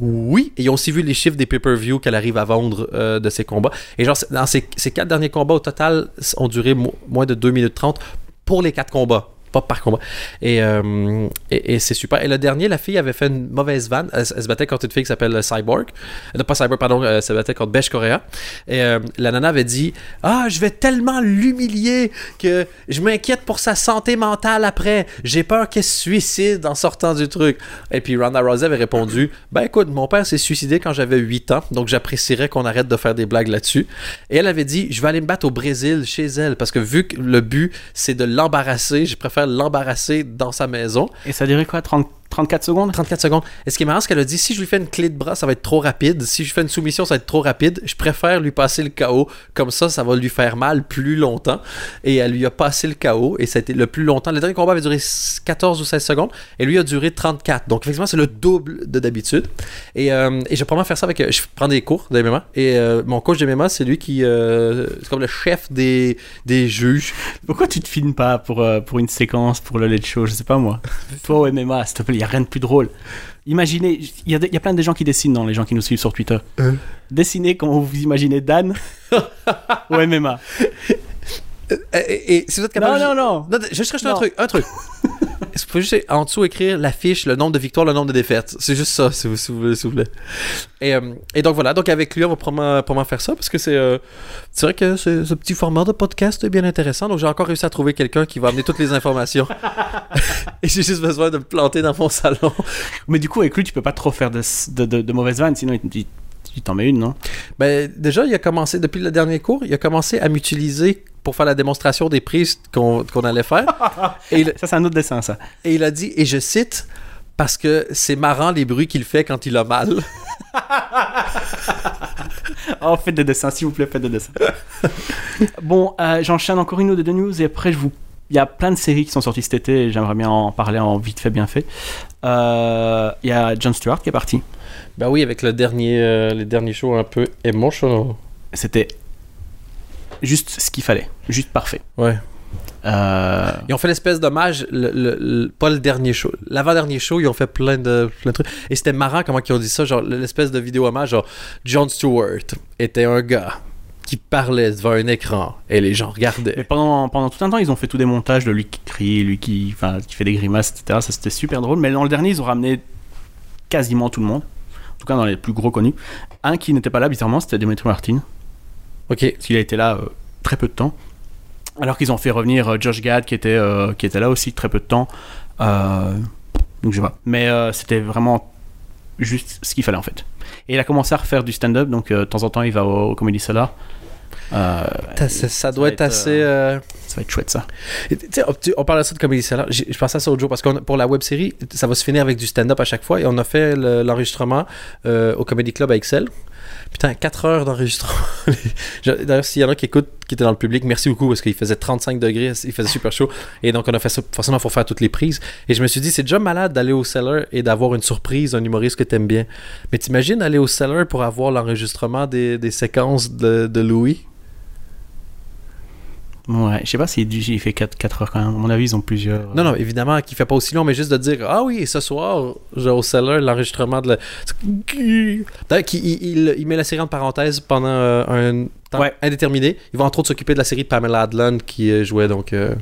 oui. Et ils ont aussi vu les chiffres des pay-per-view qu'elle arrive à vendre euh, de ses combats. Et genre, dans ces, quatre derniers combats au total ont duré mo- moins de 2 minutes 30 pour les quatre combats. Pas par combat. Et, euh, et, et c'est super. Et le dernier, la fille avait fait une mauvaise vanne. Elle, se battait contre une fille qui s'appelle Cyborg. Euh, pas Cyborg, pardon. Elle se battait contre Besh Correa. Et euh, la nana avait dit Ah, je vais tellement l'humilier que je m'inquiète pour sa santé mentale après. J'ai peur qu'elle se suicide en sortant du truc. Et puis Ronda Rousey avait répondu Ben écoute, mon père s'est suicidé quand j'avais 8 ans, donc j'apprécierais qu'on arrête de faire des blagues là-dessus. Et elle avait dit Je vais aller me battre au Brésil chez elle parce que vu que le but c'est de l'embarrasser, je préfère l'embarrasser dans sa maison. Et ça dirait quoi 30, 34 secondes? 34 secondes. Et ce qui est marrant, c'est qu'elle a dit si je lui fais une clé de bras, ça va être trop rapide. Si je fais une soumission, ça va être trop rapide. Je préfère lui passer le KO. Comme ça, ça va lui faire mal plus longtemps. Et elle lui a passé le KO. Et ça a été le plus longtemps. Le dernier combat avait duré 14 ou 16 secondes. Et lui a duré 34. Donc, effectivement, c'est le double de d'habitude. Et, euh, et je vais probablement faire ça avec. Je prends des cours de MMA. Et euh, mon coach de MMA, c'est lui qui. euh, c'est comme le chef des, des juges. Pourquoi tu te filmes pas pour, euh, pour une séquence, pour le Let's Show Je sais pas moi. *laughs* Toi au MMA, s'il te plaît, n'y a rien de plus drôle. Imaginez, il y, a des- il y a plein de gens qui dessinent dans les gens qui nous suivent sur Twitter. Euh. Dessinez comment vous imaginez Dan *laughs* au MMA. Et, et- si vous êtes Non, capable. non, non. Non, je juste rajouter un Non. truc. Un truc. *laughs* Il faut juste en dessous écrire l'affiche, le nombre de victoires, le nombre de défaites? C'est juste ça, si vous, si vous voulez. vous. Et, euh, et donc voilà, donc avec lui, on va probablement, probablement faire ça parce que c'est euh, c'est vrai que ce petit format de podcast est bien intéressant. Donc j'ai encore réussi à trouver quelqu'un qui va amener toutes les informations. *laughs* *laughs* et j'ai juste besoin de me planter dans mon salon. Mais du coup, avec lui, tu peux pas trop faire de, de, de- de mauvaises vannes, sinon il. Tu t'en mets une, non? Ben, déjà, il a commencé, depuis le dernier cours, il a commencé à m'utiliser pour faire la démonstration des prises qu'on qu'on allait faire. *laughs* et, il, Ça, c'est un autre dessin, ça. et il a dit, et je cite, parce que c'est marrant les bruits qu'il fait quand il a mal. *laughs* Oh, faites des dessins, s'il vous plaît, faites des dessins. *laughs* bon, euh, j'enchaîne encore une ou deux news et après, je vous. Il y a plein de séries qui sont sorties cet été et j'aimerais bien en parler en vite fait, bien fait. Euh, Il y a Jon Stewart qui est parti. Ben oui, avec le dernier, euh, les derniers shows un peu émotionnels. C'était juste ce qu'il fallait, juste parfait. Ouais. Euh, Ils ont fait l'espèce d'hommage, le, le- le- pas le dernier show, l'avant-dernier show, ils ont fait plein de, plein de trucs. Et c'était marrant comment ils ont dit ça, genre l'espèce de vidéo hommage, genre Jon Stewart était un gars qui parlait devant un écran et les gens Et regardaient. pendant, pendant tout un temps, ils ont fait tous des montages de lui qui crie, lui qui, enfin, qui fait des grimaces, etc. Ça, c'était super drôle. Mais dans le dernier, ils ont ramené quasiment tout le monde. En tout cas, dans les plus gros connus. Un qui n'était pas là, bizarrement, c'était Dimitri Martin. Ok. Parce qu'il a été là euh, très peu de temps. Alors qu'ils ont fait revenir euh, Josh Gad, qui était, euh, qui était là aussi très peu de temps. Donc je sais pas. Mais c'était vraiment juste ce qu'il fallait en fait. Et il a commencé à refaire du stand-up, donc de temps en temps, il va au, au Comedy Cellar. Euh, Ça, ça- ça doit être être, assez. euh, ça va être chouette ça. Et tu sais, on- parle de ça de Comedy Cellar. J'ai- Je pensais à ça l'autre jour parce que pour la web série, ça va se finir avec du stand-up à chaque fois. Et on a fait le- l'enregistrement euh, au Comedy Club à Excel. Putain, 4 heures d'enregistrement. *laughs* D'ailleurs, s'il y en a qui écoutent, qui étaient dans le public, merci beaucoup parce qu'il faisait 35 degrés, il faisait super chaud. Et donc, on a fait ça. Forcément, il faut faire toutes les prises. Et je me suis dit, c'est déjà malade d'aller au cellar et d'avoir une surprise, un humoriste que t'aimes bien. Mais t'imagines aller au cellar pour avoir l'enregistrement des, séquences de Louis? Ouais, je sais pas s'il il fait 4, 4 heures quand même. À mon avis, ils ont plusieurs. Non, non, évidemment, qu'il fait pas aussi long, mais juste de dire Ah oui, ce soir, au cellar l'enregistrement de la. D'ailleurs, il, il, il met la série en parenthèse pendant euh, un temps Ouais. indéterminé. Il va entre autres s'occuper de la série de Pamela Adlon qui euh, jouait donc. euh,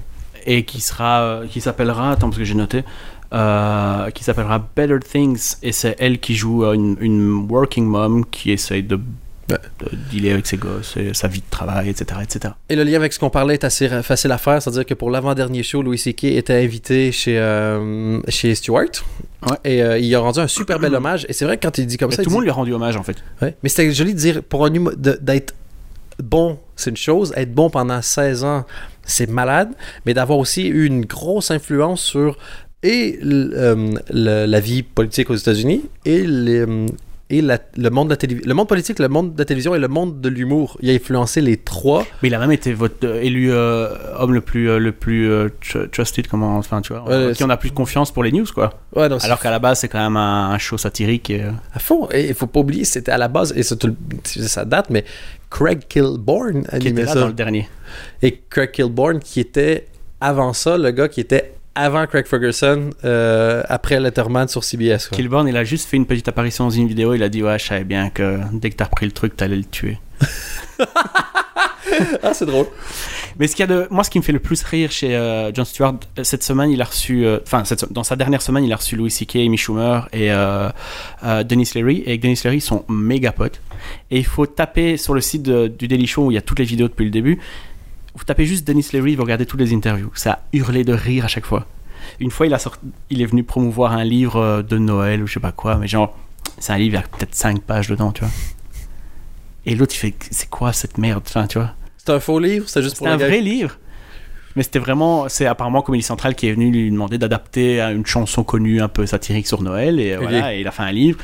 Et qui sera, euh, qui s'appellera, attends parce que j'ai noté, euh, qui s'appellera Better Things. Et c'est elle qui joue euh, une, une working mom qui essaye de, Ouais. de dealer avec ses gosses, et sa vie de travail, etc., etc. Et le lien avec ce qu'on parlait est assez facile à faire, c'est-à-dire que pour l'avant-dernier show, Louis C.K. était invité chez, euh, chez Stewart. Ouais. Et euh, il a rendu un super bel hommage. Et c'est vrai que quand il dit comme Mais ça, tout il le monde lui a rendu hommage en fait. Ouais. Mais c'était joli de dire, pour un humo- d'être bon, c'est une chose. Être bon pendant 16 ans, c'est malade. Mais d'avoir aussi eu une grosse influence sur et l- euh, le- la vie politique aux États-Unis et, les, euh, et la- le monde de la télévision. Le monde politique, le monde de la télévision et le monde de l'humour. Il a influencé les trois. Mais il a même été vote- euh, élu euh, homme le plus, euh, le plus tr- trusted, comment, enfin tu vois, Ouais, qui on a plus confiance pour les news quoi. Ouais, non, c'est Alors qu'à la base c'est quand même un, un show satirique. Et, à fond. Et il faut pas oublier, c'était à la base, et ça, ça date, mais Craig Kilborn qui animait était là ça. dans le dernier. Et Craig Kilborn, qui était avant ça, le gars qui était avant Craig Ferguson, euh, après Letterman sur CBS. quoi. Kilborn, il a juste fait une petite apparition dans une vidéo. Il a dit Ouais, je savais bien que dès que t'as repris le truc, t'allais le tuer. *laughs* ah, c'est drôle. Mais ce qu'il y a de, moi, ce qui me fait le plus rire chez euh, Jon Stewart, euh, cette semaine, il a reçu, euh, enfin, cette- dans sa dernière semaine, il a reçu Louis C.K., Amy Schumer et euh, euh, Dennis Leary. Et Dennis Leary, ils sont méga potes. Et il faut taper sur le site de- du Daily Show où il y a toutes les vidéos depuis le début. Vous tapez juste Dennis Leary, vous regardez toutes les interviews. Ça a hurlé de rire à chaque fois. Une fois, il, a sorti, il est venu promouvoir un livre euh, de Noël ou je sais pas quoi, mais genre, c'est un livre, il y a peut-être 5 pages dedans, tu vois. Et l'autre, il fait, c'est quoi cette merde, enfin, tu vois? C'est un faux livre, c'est juste pour C'était un gars. vrai livre. Mais c'était vraiment, c'est apparemment Comédie Centrale qui est venu lui demander d'adapter une chanson connue un peu satirique sur Noël et Ok. voilà, et il a fait un livre.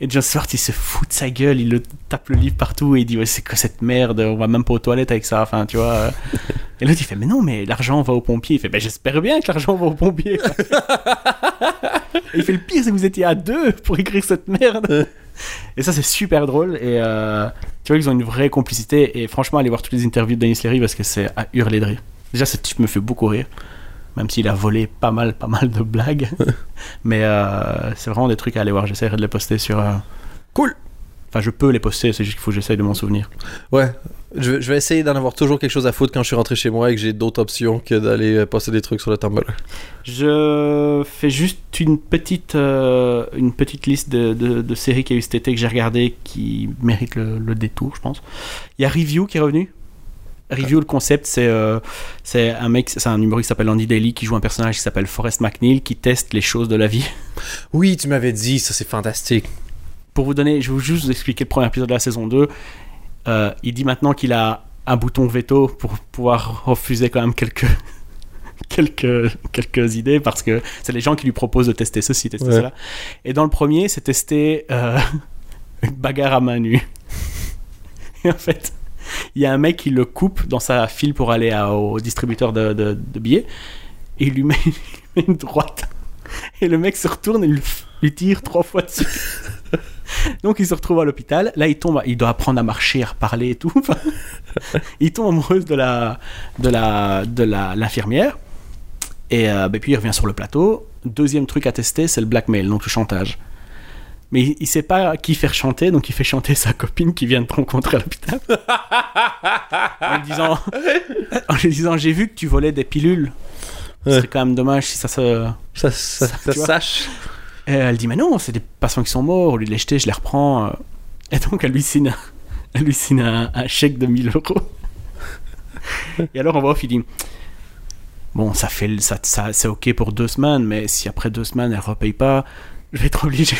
Et John Stewart, il se fout de sa gueule, il le tape le livre partout et il dit ouais, c'est quoi cette merde, on va même pas aux toilettes avec ça, enfin tu vois. Et l'autre il fait mais non mais l'argent va aux pompiers. Il fait ben j'espère bien que l'argent va aux pompiers. *laughs* il fait le pire c'est que vous étiez à deux pour écrire cette merde. Et ça c'est super drôle et euh, tu vois qu'ils ont une vraie complicité et franchement allez voir toutes les interviews de Dennis Leary parce que c'est à hurler de rire. Déjà ce type me fait beaucoup rire. Même s'il a volé pas mal, pas mal de blagues. *laughs* Mais euh, c'est vraiment des trucs à aller voir. J'essaierai de les poster sur. euh, Cool. Enfin, je peux les poster, c'est juste qu'il faut que j'essaye de m'en souvenir. Ouais. Je, vais- essayer d'en avoir toujours quelque chose à foutre quand je suis rentré chez moi et que j'ai d'autres options que d'aller euh, poster des trucs sur le Tumblr. Je fais juste une petite, euh, une petite liste de, de- de séries qu'il y a eu cet été que j'ai regardé qui méritent le, le détour, je pense. Il y a Review qui est revenu. Review, le concept, c'est euh, c'est un mec, c'est un humoriste qui s'appelle Andy Daly qui joue un personnage qui s'appelle Forrest McNeil qui teste les choses de la vie. Oui, tu m'avais dit, ça c'est fantastique. Pour vous donner, je vais juste vous expliquer le premier épisode de la saison 2. Euh, il dit maintenant qu'il a un bouton veto pour pouvoir refuser quand même quelques, *laughs* quelques, quelques idées parce que c'est les gens qui lui proposent de tester ceci, tester Ouais. cela. Et dans le premier, c'est tester euh, une *laughs* bagarre à main nue. *laughs* Et en fait, il y a un mec qui le coupe dans sa file pour aller au distributeur de, billets et il lui met, une *laughs* droite. Et le mec se retourne et lui, lui tire trois fois dessus. *laughs* Donc il se retrouve à l'hôpital. Là, il tombe, il doit apprendre à marcher, à reparler et tout. *laughs* Il tombe amoureuse de la, de la, de la, l'infirmière. Et euh, bah, puis il revient sur le plateau. Deuxième truc à tester, c'est le blackmail, donc le chantage. Mais il, il sait pas qui faire chanter, donc il fait chanter sa copine qui vient de rencontrer à l'hôpital. en lui disant, *laughs* en lui disant, j'ai vu que tu volais des pilules. Ce Ouais. serait quand même dommage si ça se, Ça, ça, sache. et elle dit, mais non, c'est des patients qui sont morts, au lieu de les jeter, je les reprends. euh. Et donc elle lui signe, elle lui signe un, un chèque de 1000 euros. *laughs* Et alors on voit off, il dit, bon, ça fait, ça, ça, c'est ok pour deux semaines, mais si après deux semaines elle repaye pas, je vais être obligé.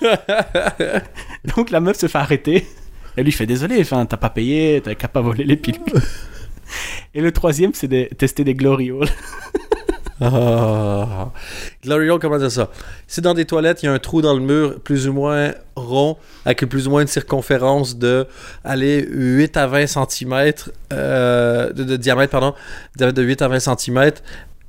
*laughs* donc la meuf se fait arrêter. Elle lui fait, désolé, enfin, t'as pas payé, t'as qu'à pas voler les pilules. *laughs* Et le troisième, c'est de tester des glorioles. Ah. Glory Hole, comment dire ça? C'est dans des toilettes, il y a un trou dans le mur plus ou moins rond, avec plus ou moins une circonférence de aller 8 à 20 cm de, de diamètre, pardon, de 8 à 20 cm.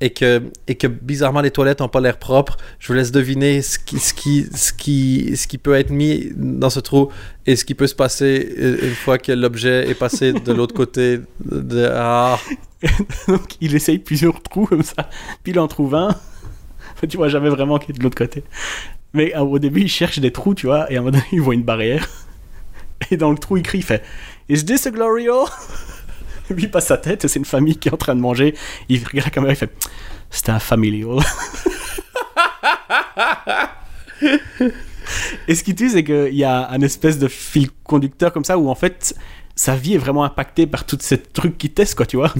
Et que, et que bizarrement les toilettes n'ont pas l'air propres. Je vous laisse deviner ce qui, ce, qui, ce, qui, ce qui peut être mis dans ce trou et ce qui peut se passer euh, une fois que l'objet est passé de *laughs* l'autre côté. De, ah. *laughs* Donc il essaye plusieurs trous comme ça, puis il en trouve un. *laughs* tu vois jamais vraiment qui est de l'autre côté. Mais euh, au début, il cherche des trous, tu vois, et à un moment donné, il voit une barrière. Et dans le trou, il crie, il fait Is this a glory *laughs* il passe sa tête, c'est une famille qui est en train de manger. Il regarde la caméra, il fait C'est un family hole. *laughs* et ce qui tue, c'est qu'il y a un espèce de fil conducteur comme ça où en fait sa vie est vraiment impactée par tous ces trucs qu'il teste, quoi, tu vois.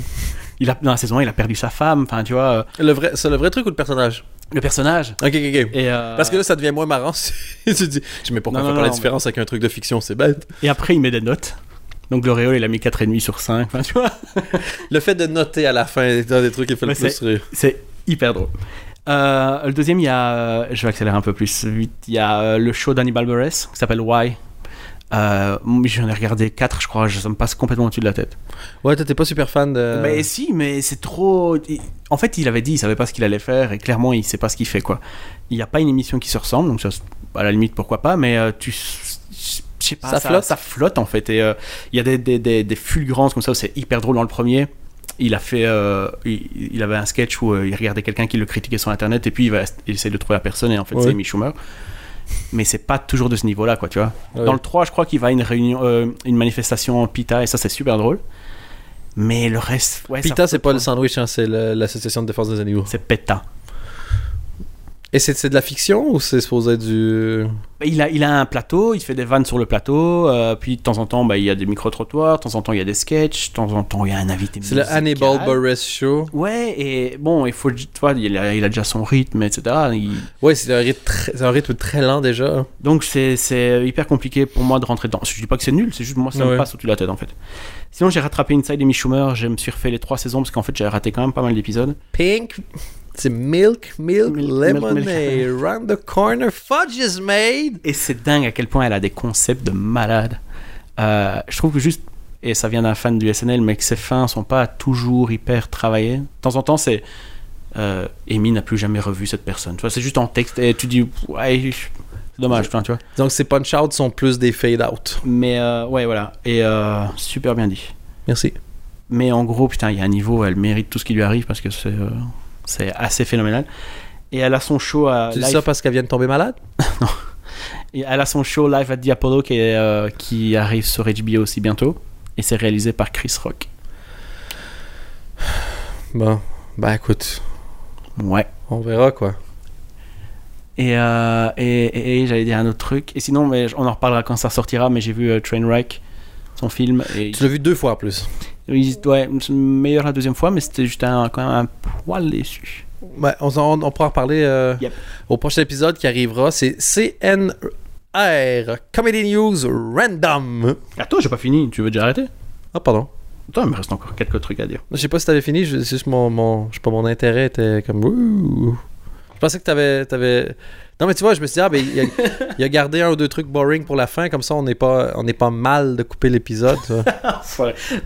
Il a, dans la saison 1, il a perdu sa femme, enfin, tu vois, euh, Le vrai, c'est le vrai truc ou le personnage? le personnage. Ok, ok, ok. Et, euh, Parce que là, ça devient moins marrant. *laughs* si tu dis, je mais pourquoi Non, faire non, pas la différence avec un truc de fiction C'est bête. et après, il met des notes. Donc, l'Oréal, il a mis 4,5 sur 5, enfin, tu vois. *laughs* Le fait de noter à la fin est un des trucs qui fait le Mais plus rire. C'est hyper drôle. Euh, le deuxième, il y a. Je vais accélérer un peu plus vite. Il y a euh, le show d'Hannibal Buress qui s'appelle Why. Euh, J'en ai regardé 4, je crois. Ça me passe complètement au-dessus de la tête. Ouais, t'étais pas super fan de. Mais si, mais c'est trop. En fait, il avait dit, il savait pas ce qu'il allait faire et clairement, il sait pas ce qu'il fait quoi. Il n'y a pas une émission qui se ressemble, donc ça, à la limite, pourquoi pas, mais tu. Je sais pas, Ça ça, flotte. ça flotte en fait. Et euh, il y a des, des, des, des fulgurances comme ça où c'est hyper drôle dans le premier. Il a fait, euh, il, il avait un sketch où euh, il regardait quelqu'un qui le critiquait sur internet et puis il va il essaie de trouver la personne et en fait Ouais. c'est Amy Schumer. Mais c'est pas toujours de ce niveau là quoi, tu vois. Ouais. Dans le 3, je crois qu'il va à une réunion, euh, une manifestation en PITA et ça c'est super drôle. Mais le reste, ouais, PETA, c'est pas le sandwich, hein, c'est l'association de défense des animaux. C'est PETA. Et c'est de la fiction ou c'est supposé être du. Il a, il a un plateau, il fait des vannes sur le plateau, euh, puis de temps en temps, bah, il y a des micro-trottoirs, de temps en temps, il y a des sketchs, de temps en temps, il y a un invité C'est le. Hannibal Buress Show. Ouais, et bon, il faut, tu vois, il a, il a déjà son rythme, etc. Il- Ouais, c'est un, rythme très- c'est un rythme très lent déjà. Donc c'est c'est hyper compliqué pour moi de rentrer dedans. Je dis pas que c'est nul, c'est juste moi ça Ouais. me passe au-dessus de la tête en fait. Sinon j'ai rattrapé Inside Amy Schumer, je me suis refait les trois saisons parce qu'en fait j'ai raté quand même pas mal d'épisodes. Pink. C'est milk, milk, Milk, lemonade. milk, Round the corner, fudge is made. Et c'est dingue à quel point elle a des concepts de malade. Euh, je trouve que juste, et ça vient d'un fan du SNL, mais que ses fins sont pas toujours hyper travaillées. De temps en temps c'est... Euh, Amy n'a plus jamais revu cette personne. Tu vois, c'est juste en texte et tu dis, ouais, c'est dommage, tu vois. Donc ces punch-outs sont plus des fade-out. Mais euh, ouais, voilà. Et euh, super bien dit. Merci. Mais en gros, putain, il y a un niveau, elle mérite tout ce qui lui arrive parce que c'est euh, c'est assez phénoménal. Et elle a son show à Tu dis ça parce qu'elle vient de tomber malade? *laughs* et elle a son show live the Apollo qui, est, euh, qui arrive sur HBO aussi bientôt. Et c'est réalisé par Chris Rock. *sighs* Bon, bah écoute, Ouais. on verra quoi. Et, euh, et, et- et j'allais dire un autre truc. Et sinon, mais on en reparlera quand ça sortira. Mais j'ai vu euh, Trainwreck, son film. Et Tu l'as vu deux fois en plus. Il- ouais, c'est meilleur la deuxième fois, mais c'était juste un, quand même un poil déçu. Ouais, on, on, on pourra en reparler euh, Yep. au prochain épisode qui arrivera. C'est CNR, Comedy News Random. Attends, j'ai pas fini. Tu veux déjà arrêter? Ah, pardon. Attends, il me reste encore quelques trucs à dire. Je sais pas si t'avais fini, c'est juste mon, mon, je sais pas, mon intérêt était comme. Ouh. Je pensais que t'avais, t'avais. Non, mais tu vois, je me suis dit, ah, ben, il a, il a gardé un ou deux trucs boring pour la fin, comme ça on n'est pas, on pas mal de couper l'épisode. *laughs*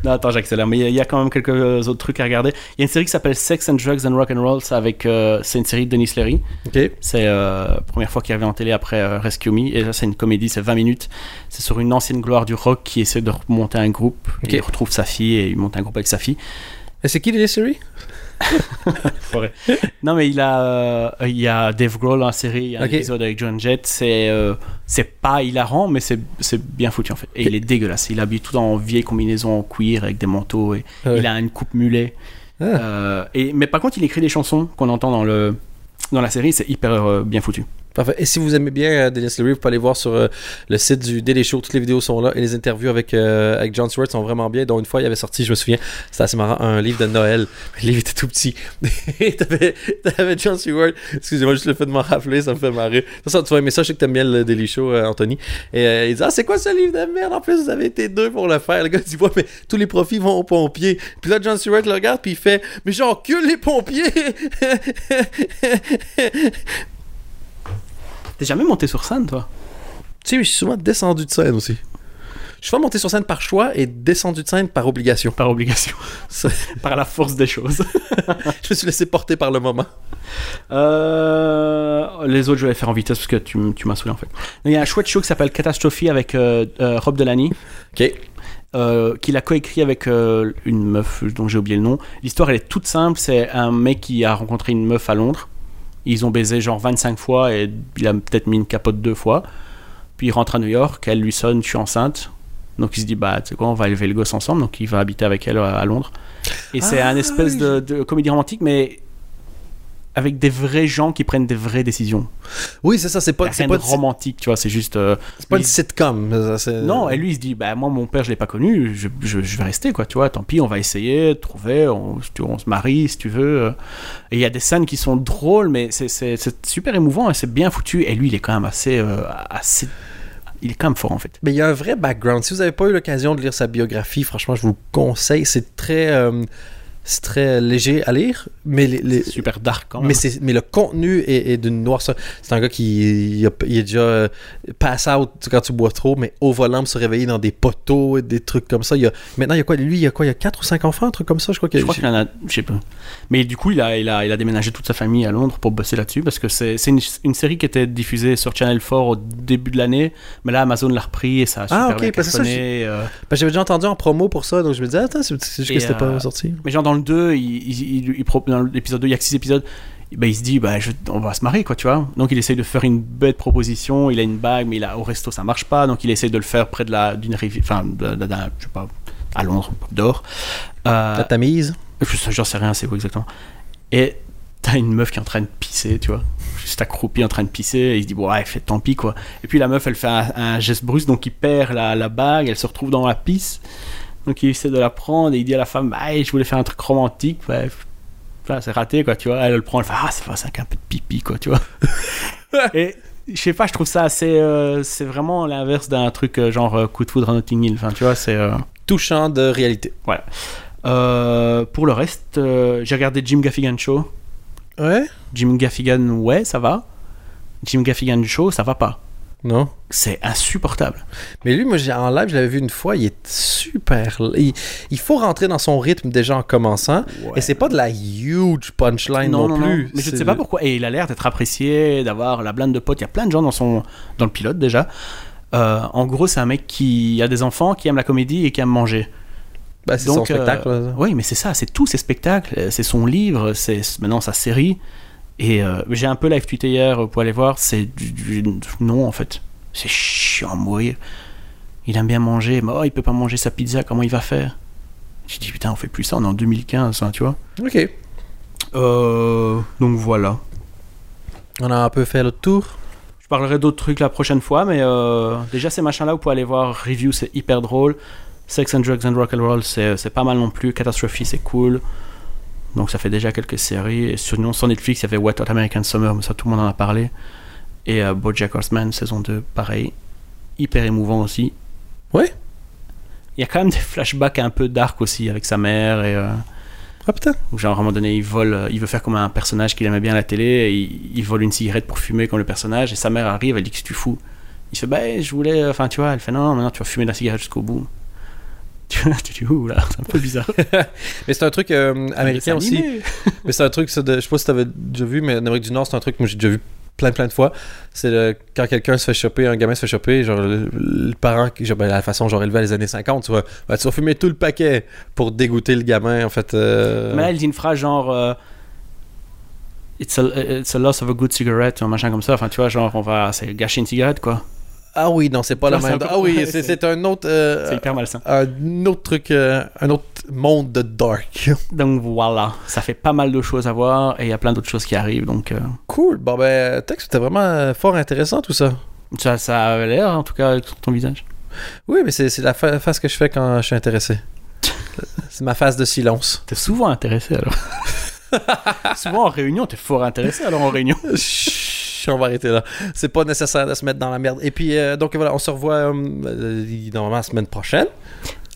Non, attends, j'accélère. Mais il y a- il y, a quand même quelques euh, autres trucs à regarder. Il y a une série qui s'appelle Sex and Drugs and Rock and Roll. C'est avec, euh, c'est une série de Denis Leary. ok. C'est euh, la première fois qu'il avait en télé après euh, Rescue Me. Et là, c'est une comédie, c'est 20 minutes. C'est sur une ancienne gloire du rock qui essaie de remonter un groupe. Ok. Il retrouve sa fille et il monte un groupe avec sa fille. Et c'est qui les séries *laughs* Non, mais il a, euh, il y a Dave Grohl en série, il y a un épisode avec John Jett. C'est, euh, c'est pas hilarant, mais c'est, c'est bien foutu en fait. Et il est dégueulasse. Il habille tout en vieille combinaison en cuir avec des manteaux. Et Ouais. Il a une coupe mulet. Ah. Euh, et, mais par contre, il écrit des chansons qu'on entend dans, le, dans la série. C'est hyper euh, bien foutu. Et si vous aimez bien euh, Dennis Leary, vous pouvez aller voir sur euh, le site du Daily Show. Toutes les vidéos sont là et les interviews avec, euh, avec John Stewart sont vraiment bien. Dont une fois, il avait sorti, je me souviens, c'était assez marrant, un livre de Noël. Le livre était tout petit. *laughs* Et t'avais, John Stewart. Excusez-moi, juste le fait de m'en rappeler, ça me fait marrer. Ça, tu vas aimer ça. Je sais que t'aimes bien le Daily Show, Anthony. Et euh, il dit Ah, c'est quoi ce livre de merde? En plus, vous avez été deux pour le faire. Le gars dit Ouais, mais tous les profits vont aux pompiers. Puis là, John Stewart le regarde, puis il fait Mais j'encule les pompiers *laughs* T'es jamais monté sur scène, toi? Tu sais, mais je suis souvent descendu de scène aussi. Je suis souvent monté sur scène par choix et descendu de scène par obligation. Par obligation. *laughs* *laughs* Par la force des choses. *laughs* je me suis laissé porter par le moment. Euh, les autres, je vais les faire en vitesse parce que tu, m'as saoulé en fait. Il y a un chouette show qui s'appelle Catastrophe avec euh, euh, Rob Delaney. Ok. euh, qu'il a coécrit avec euh, une meuf dont j'ai oublié le nom. L'histoire elle est toute simple, c'est un mec qui a rencontré une meuf à Londres. Ils ont baisé genre 25 fois et il a peut-être mis une capote deux fois. Puis il rentre à New York, elle lui sonne, je suis enceinte. Donc il se dit bah tu sais quoi, on va élever le gosse ensemble. Donc il va habiter avec elle à à Londres. Et c'est Ah, un espèce oui. de, de comédie romantique mais avec des vrais gens qui prennent des vraies décisions. Oui, c'est ça, c'est pas, c'est pas, romantique, tu vois, c'est juste euh, c'est pas une il- sitcom. c'est- non, et lui il se dit bah moi mon père je l'ai pas connu, je, je- je vais rester quoi, tu vois, tant pis, on va essayer trouver, on, se marie si tu veux. euh. Et il y a des scènes qui sont drôles, mais c'est- super émouvant et c'est bien foutu. Et lui il est quand même assez, euh, assez, il est quand même fort en fait. Mais il y a un vrai background. Si vous n'avez pas eu l'occasion de lire sa biographie, franchement, je vous le conseille. C'est très, euh, c'est très léger à lire, mais les, les- Super dark quand même. mais, c'est, mais le contenu est, est d'une noirceur. C'est un gars qui il a- il est déjà euh, pass out quand tu bois trop, mais au volant se réveiller dans des poteaux et des trucs comme ça. Il a, maintenant, il y a quoi? Lui, il y a quoi? Il y a 4 ou 5 enfants, un truc comme ça, je crois. qu'il y je crois qu'il en a, je sais pas. Mais du coup, il a, il, a, il a déménagé toute sa famille à Londres pour bosser là-dessus parce que c'est c'est une, une série qui était diffusée sur Channel 4 au début de l'année, mais là Amazon l'a repris et ça a super Ah, ok, bien parce que ça, cartonné, euh. Ben, j'avais déjà entendu en promo pour ça, donc je me disais, attends, c'est, c'est juste Et, que c'était pas euh, sorti. Mais genre dans le 2, il, il, dans l'épisode 2, il y a que 6 épisodes, bah, il se dit, bah, je- on va se marier, quoi, tu vois. Donc il essaye de faire une bête proposition, il a une bague, mais il a, au resto ça marche pas, donc il essaye de le faire près de la, d'une rivière, enfin, je sais pas, à Londres, d'Or. Euh, tamise. je- J'en sais rien, c'est où exactement. Et t'as une meuf qui est en train de pisser, tu vois. Juste accroupie en train de pisser, et il se dit, bon, ouais, fait tant pis, quoi. Et puis la meuf, elle fait un, un geste brusque, donc il perd la, la bague, elle se retrouve dans la pisse. Donc il essaie de la prendre, et il dit à la femme, bah, je voulais faire un truc romantique, ouais, voilà, c'est raté, quoi, tu vois. Elle, elle le prend, elle fait, ah, c'est c'est un peu de pipi, quoi, tu vois. *laughs* et je sais pas, je trouve ça assez. euh, c'est vraiment l'inverse d'un truc euh, genre euh, coup de foudre à Notting Hill. Enfin, tu vois, c'est. Touchant de réalité. euh, pour le reste, j'ai regardé Jim Gaffigan Show. Ouais? Jim Gaffigan, ouais, ça va. Jim Gaffigan Show, ça va pas. Non? C'est insupportable. Mais lui, moi, en live, je l'avais vu une fois, il est super. Il, il faut rentrer dans son rythme déjà en commençant. Et c'est pas de la huge punchline non, plus. Mais je ne sais pas pourquoi. Et il a l'air d'être apprécié, d'avoir la blinde de potes. Il y a plein de gens dans, son, dans le pilote déjà. Euh, en gros, c'est un mec qui a des enfants, qui aime la comédie et qui aime manger. Ben, c'est son Donc, euh, spectacle. Oui, mais c'est ça, c'est tous ses spectacles, c'est son livre, c'est maintenant sa série. Et euh, j'ai un peu live tweeté hier euh, pour aller voir, c'est du, du- non en fait. C'est chiant à mourir. Il aime bien manger, mais oh, il peut pas manger sa pizza, comment il va faire? J'ai dit putain, on fait plus ça, on est en 2015, hein, tu vois. Ok. Euh, donc voilà. On a un peu fait le tour. Je parlerai d'autres trucs la prochaine fois, mais euh, déjà ces machins-là, vous pouvez aller voir. Review, c'est hyper drôle. Sex and Drugs and Rock'n'Roll, c'est c'est pas mal non plus. Catastrophe, c'est cool. Donc ça fait déjà quelques séries. Et sur, non, sur Netflix, il y avait Wet Hot American Summer, mais ça tout le monde en a parlé. Et euh, BoJack Horseman, saison 2, pareil. Hyper émouvant aussi. Ouais. Il y a quand même des flashbacks un peu dark aussi avec sa mère et... euh, Ah putain. où genre à un moment donné il vole, euh, il veut faire comme un personnage qu'il aimait bien à la télé, et il, il vole une cigarette pour fumer comme le personnage, et sa mère arrive, elle dit que tu fous. Il fait bah je voulais, enfin tu vois, elle fait non, non maintenant tu vas fumer la cigarette jusqu'au bout. *laughs* Tu vois, tu dis ouh là, c'est un peu bizarre. *laughs* Mais c'est un truc euh, américain C'est aussi. *laughs* Mais c'est un truc, ça, de, je sais pas si t'avais déjà vu, mais en Amérique du Nord, c'est un truc que j'ai déjà vu plein plein de fois. C'est quand quelqu'un se fait choper, un gamin se fait choper, genre le, le parent, genre, ben, la façon genre élevé à les années 50, tu vois, ben, tu vas fumer tout le paquet pour dégoûter le gamin, en fait. euh, Mais là elle dit une phrase genre euh, It's a, it's a loss of a good cigarette, ou un machin comme ça. Enfin, tu vois, genre, on va c'est gâcher une cigarette, quoi. Ah oui, non, c'est pas la même. peu- Ah oui, c'est un autre. euh, C'est hyper malsain. un autre truc, euh, un autre monde de dark. *laughs* Donc voilà, ça fait pas mal de choses à voir, et il y a plein d'autres choses qui arrivent, donc euh, Cool. Bon ben, texte, c'était vraiment fort intéressant tout ça. ça, ça a l'air, en tout cas, sur ton visage. Oui, mais c'est c'est la fa- face que je fais quand je suis intéressé. *laughs* c'est ma face de silence. T'es souvent intéressé alors. *laughs* souvent en réunion, t'es fort intéressé alors en réunion. On va arrêter là. C'est pas nécessaire de se mettre dans la merde. Et puis, euh, donc voilà, on se revoit euh, euh, normalement la semaine prochaine.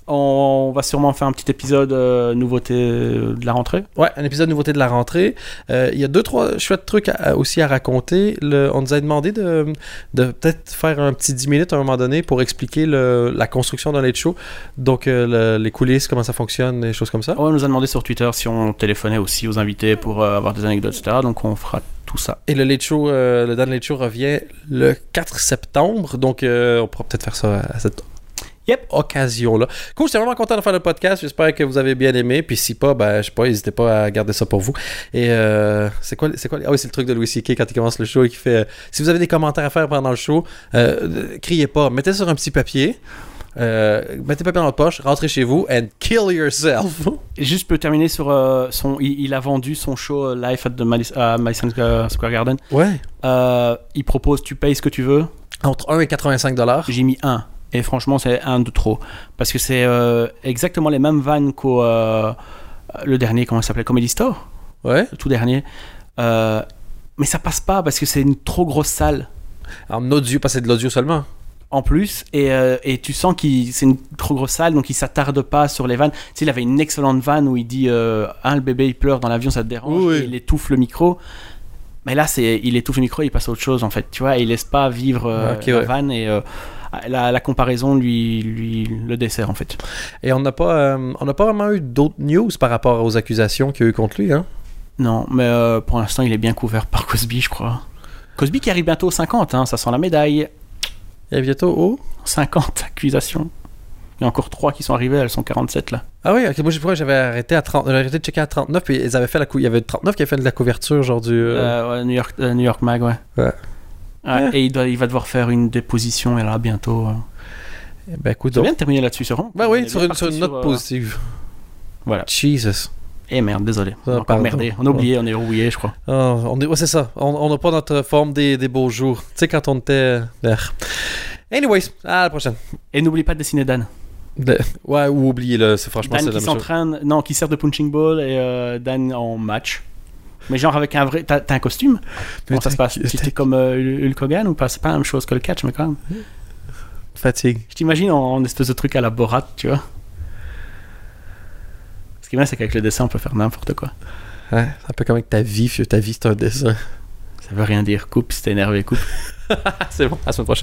On va sûrement faire un petit épisode euh, nouveauté de la rentrée. Ouais, un épisode nouveauté de la rentrée. Euh, Il y a deux, trois chouettes trucs à- à- aussi à raconter. Le- on nous a demandé de, de peut-être faire un petit 10 minutes à un moment donné pour expliquer le- la construction d'un late show. Donc, euh, le- les coulisses, comment ça fonctionne, des choses comme ça. On nous a demandé sur Twitter si on téléphonait aussi aux invités pour avoir des anecdotes, etc. Donc on fera Et le late show, euh, le Dan Late Show revient le 4 septembre. Donc, euh, on pourra peut-être faire ça à cette Yep. occasion-là. Cool, j'étais vraiment content de faire le podcast. J'espère que vous avez bien aimé. Puis si pas, ben, je sais pas, n'hésitez pas à garder ça pour vous. Et euh, c'est quoi, quoi Ah oui, c'est le truc de Louis C.K. quand il commence le show et qui fait Si vous avez des commentaires à faire pendant le show, criez pas. Mettez sur un petit papier. Euh, mettez papier dans votre poche, rentrez chez vous and kill yourself. Juste pour terminer sur euh, son, il, il a vendu son show euh, live at the Madison Square Garden. Ouais. Euh, il propose tu payes ce que tu veux. Entre 1 et 85 dollars. J'ai mis un. Et franchement, c'est un de trop. Parce que c'est euh, exactement les mêmes vannes qu'au euh, le dernier, comment ça s'appelait Comedy Store Ouais. Le tout dernier. Euh, mais ça passe pas parce que c'est une trop grosse salle En audio, parce que c'est de l'audio seulement. En plus. Et, euh, et tu sens que c'est une trop grosse salle, donc il s'attarde pas sur les vannes. Tu sais, il avait une excellente vanne où il dit euh, Ah, le bébé il pleure dans l'avion, ça te dérange. Oui, oui. Et il étouffe le micro. Mais là, c'est, il étouffe le micro, il passe à autre chose en fait. Tu vois, il laisse pas vivre euh, Ok, la ouais. vanne et. euh, la, la comparaison lui, lui le dessert en fait. Et on n'a pas, euh, on n'a pas vraiment eu d'autres news par rapport aux accusations qu'il y a eu contre lui, hein? Non, mais euh, pour l'instant, il est bien couvert par Cosby, je crois. Cosby qui arrive bientôt aux 50, hein, ça sent la médaille. Et bientôt au. 50 accusations. Il y a encore 3 qui sont arrivées, elles sont 47 là. Ah oui, ok, moi j'avais arrêté à 30, j'avais arrêté de checker à 39, puis ils avaient fait la cou... il y avait 39 qui avaient fait de la couverture, genre du. euh, Euh, ouais, New, York, euh, New York Mag, ouais. Ouais. Et il, doit, il va devoir faire une déposition, et là, bientôt. Eh Ben écoute, donc. bien de terminer là-dessus, sur On oui, sur une, sur parti une note positive. Voilà. Jesus. Eh merde, désolé. On a merdé. On a oublié, on est rouillé, je crois. Ah, on est, ouais, c'est ça. On on n'a pas notre forme des, des beaux jours. Tu sais, quand on était. Anyways, à la prochaine. Et n'oublie pas de dessiner Dan. De- Ouais, ou oubliez-le. C'est franchement Dan qui s'entraîne, non, qui sert de punching ball et euh, Dan en match. Mais genre avec un vrai. T'as un costume? Comment ça se passe? Tu es comme euh, Hulk Hogan ou pas? C'est pas la même chose que le catch, mais quand même. Fatigue. Je t'imagine en, en espèce de truc à la Borat, tu vois. Ce qui est bien, c'est qu'avec le dessin, on peut faire n'importe quoi. Ouais, c'est un peu comme avec ta vie. Ta vie, c'est un dessin. Ça veut rien dire. Coupe, si t'es énervé, coupe. *laughs* c'est bon, à la semaine prochaine.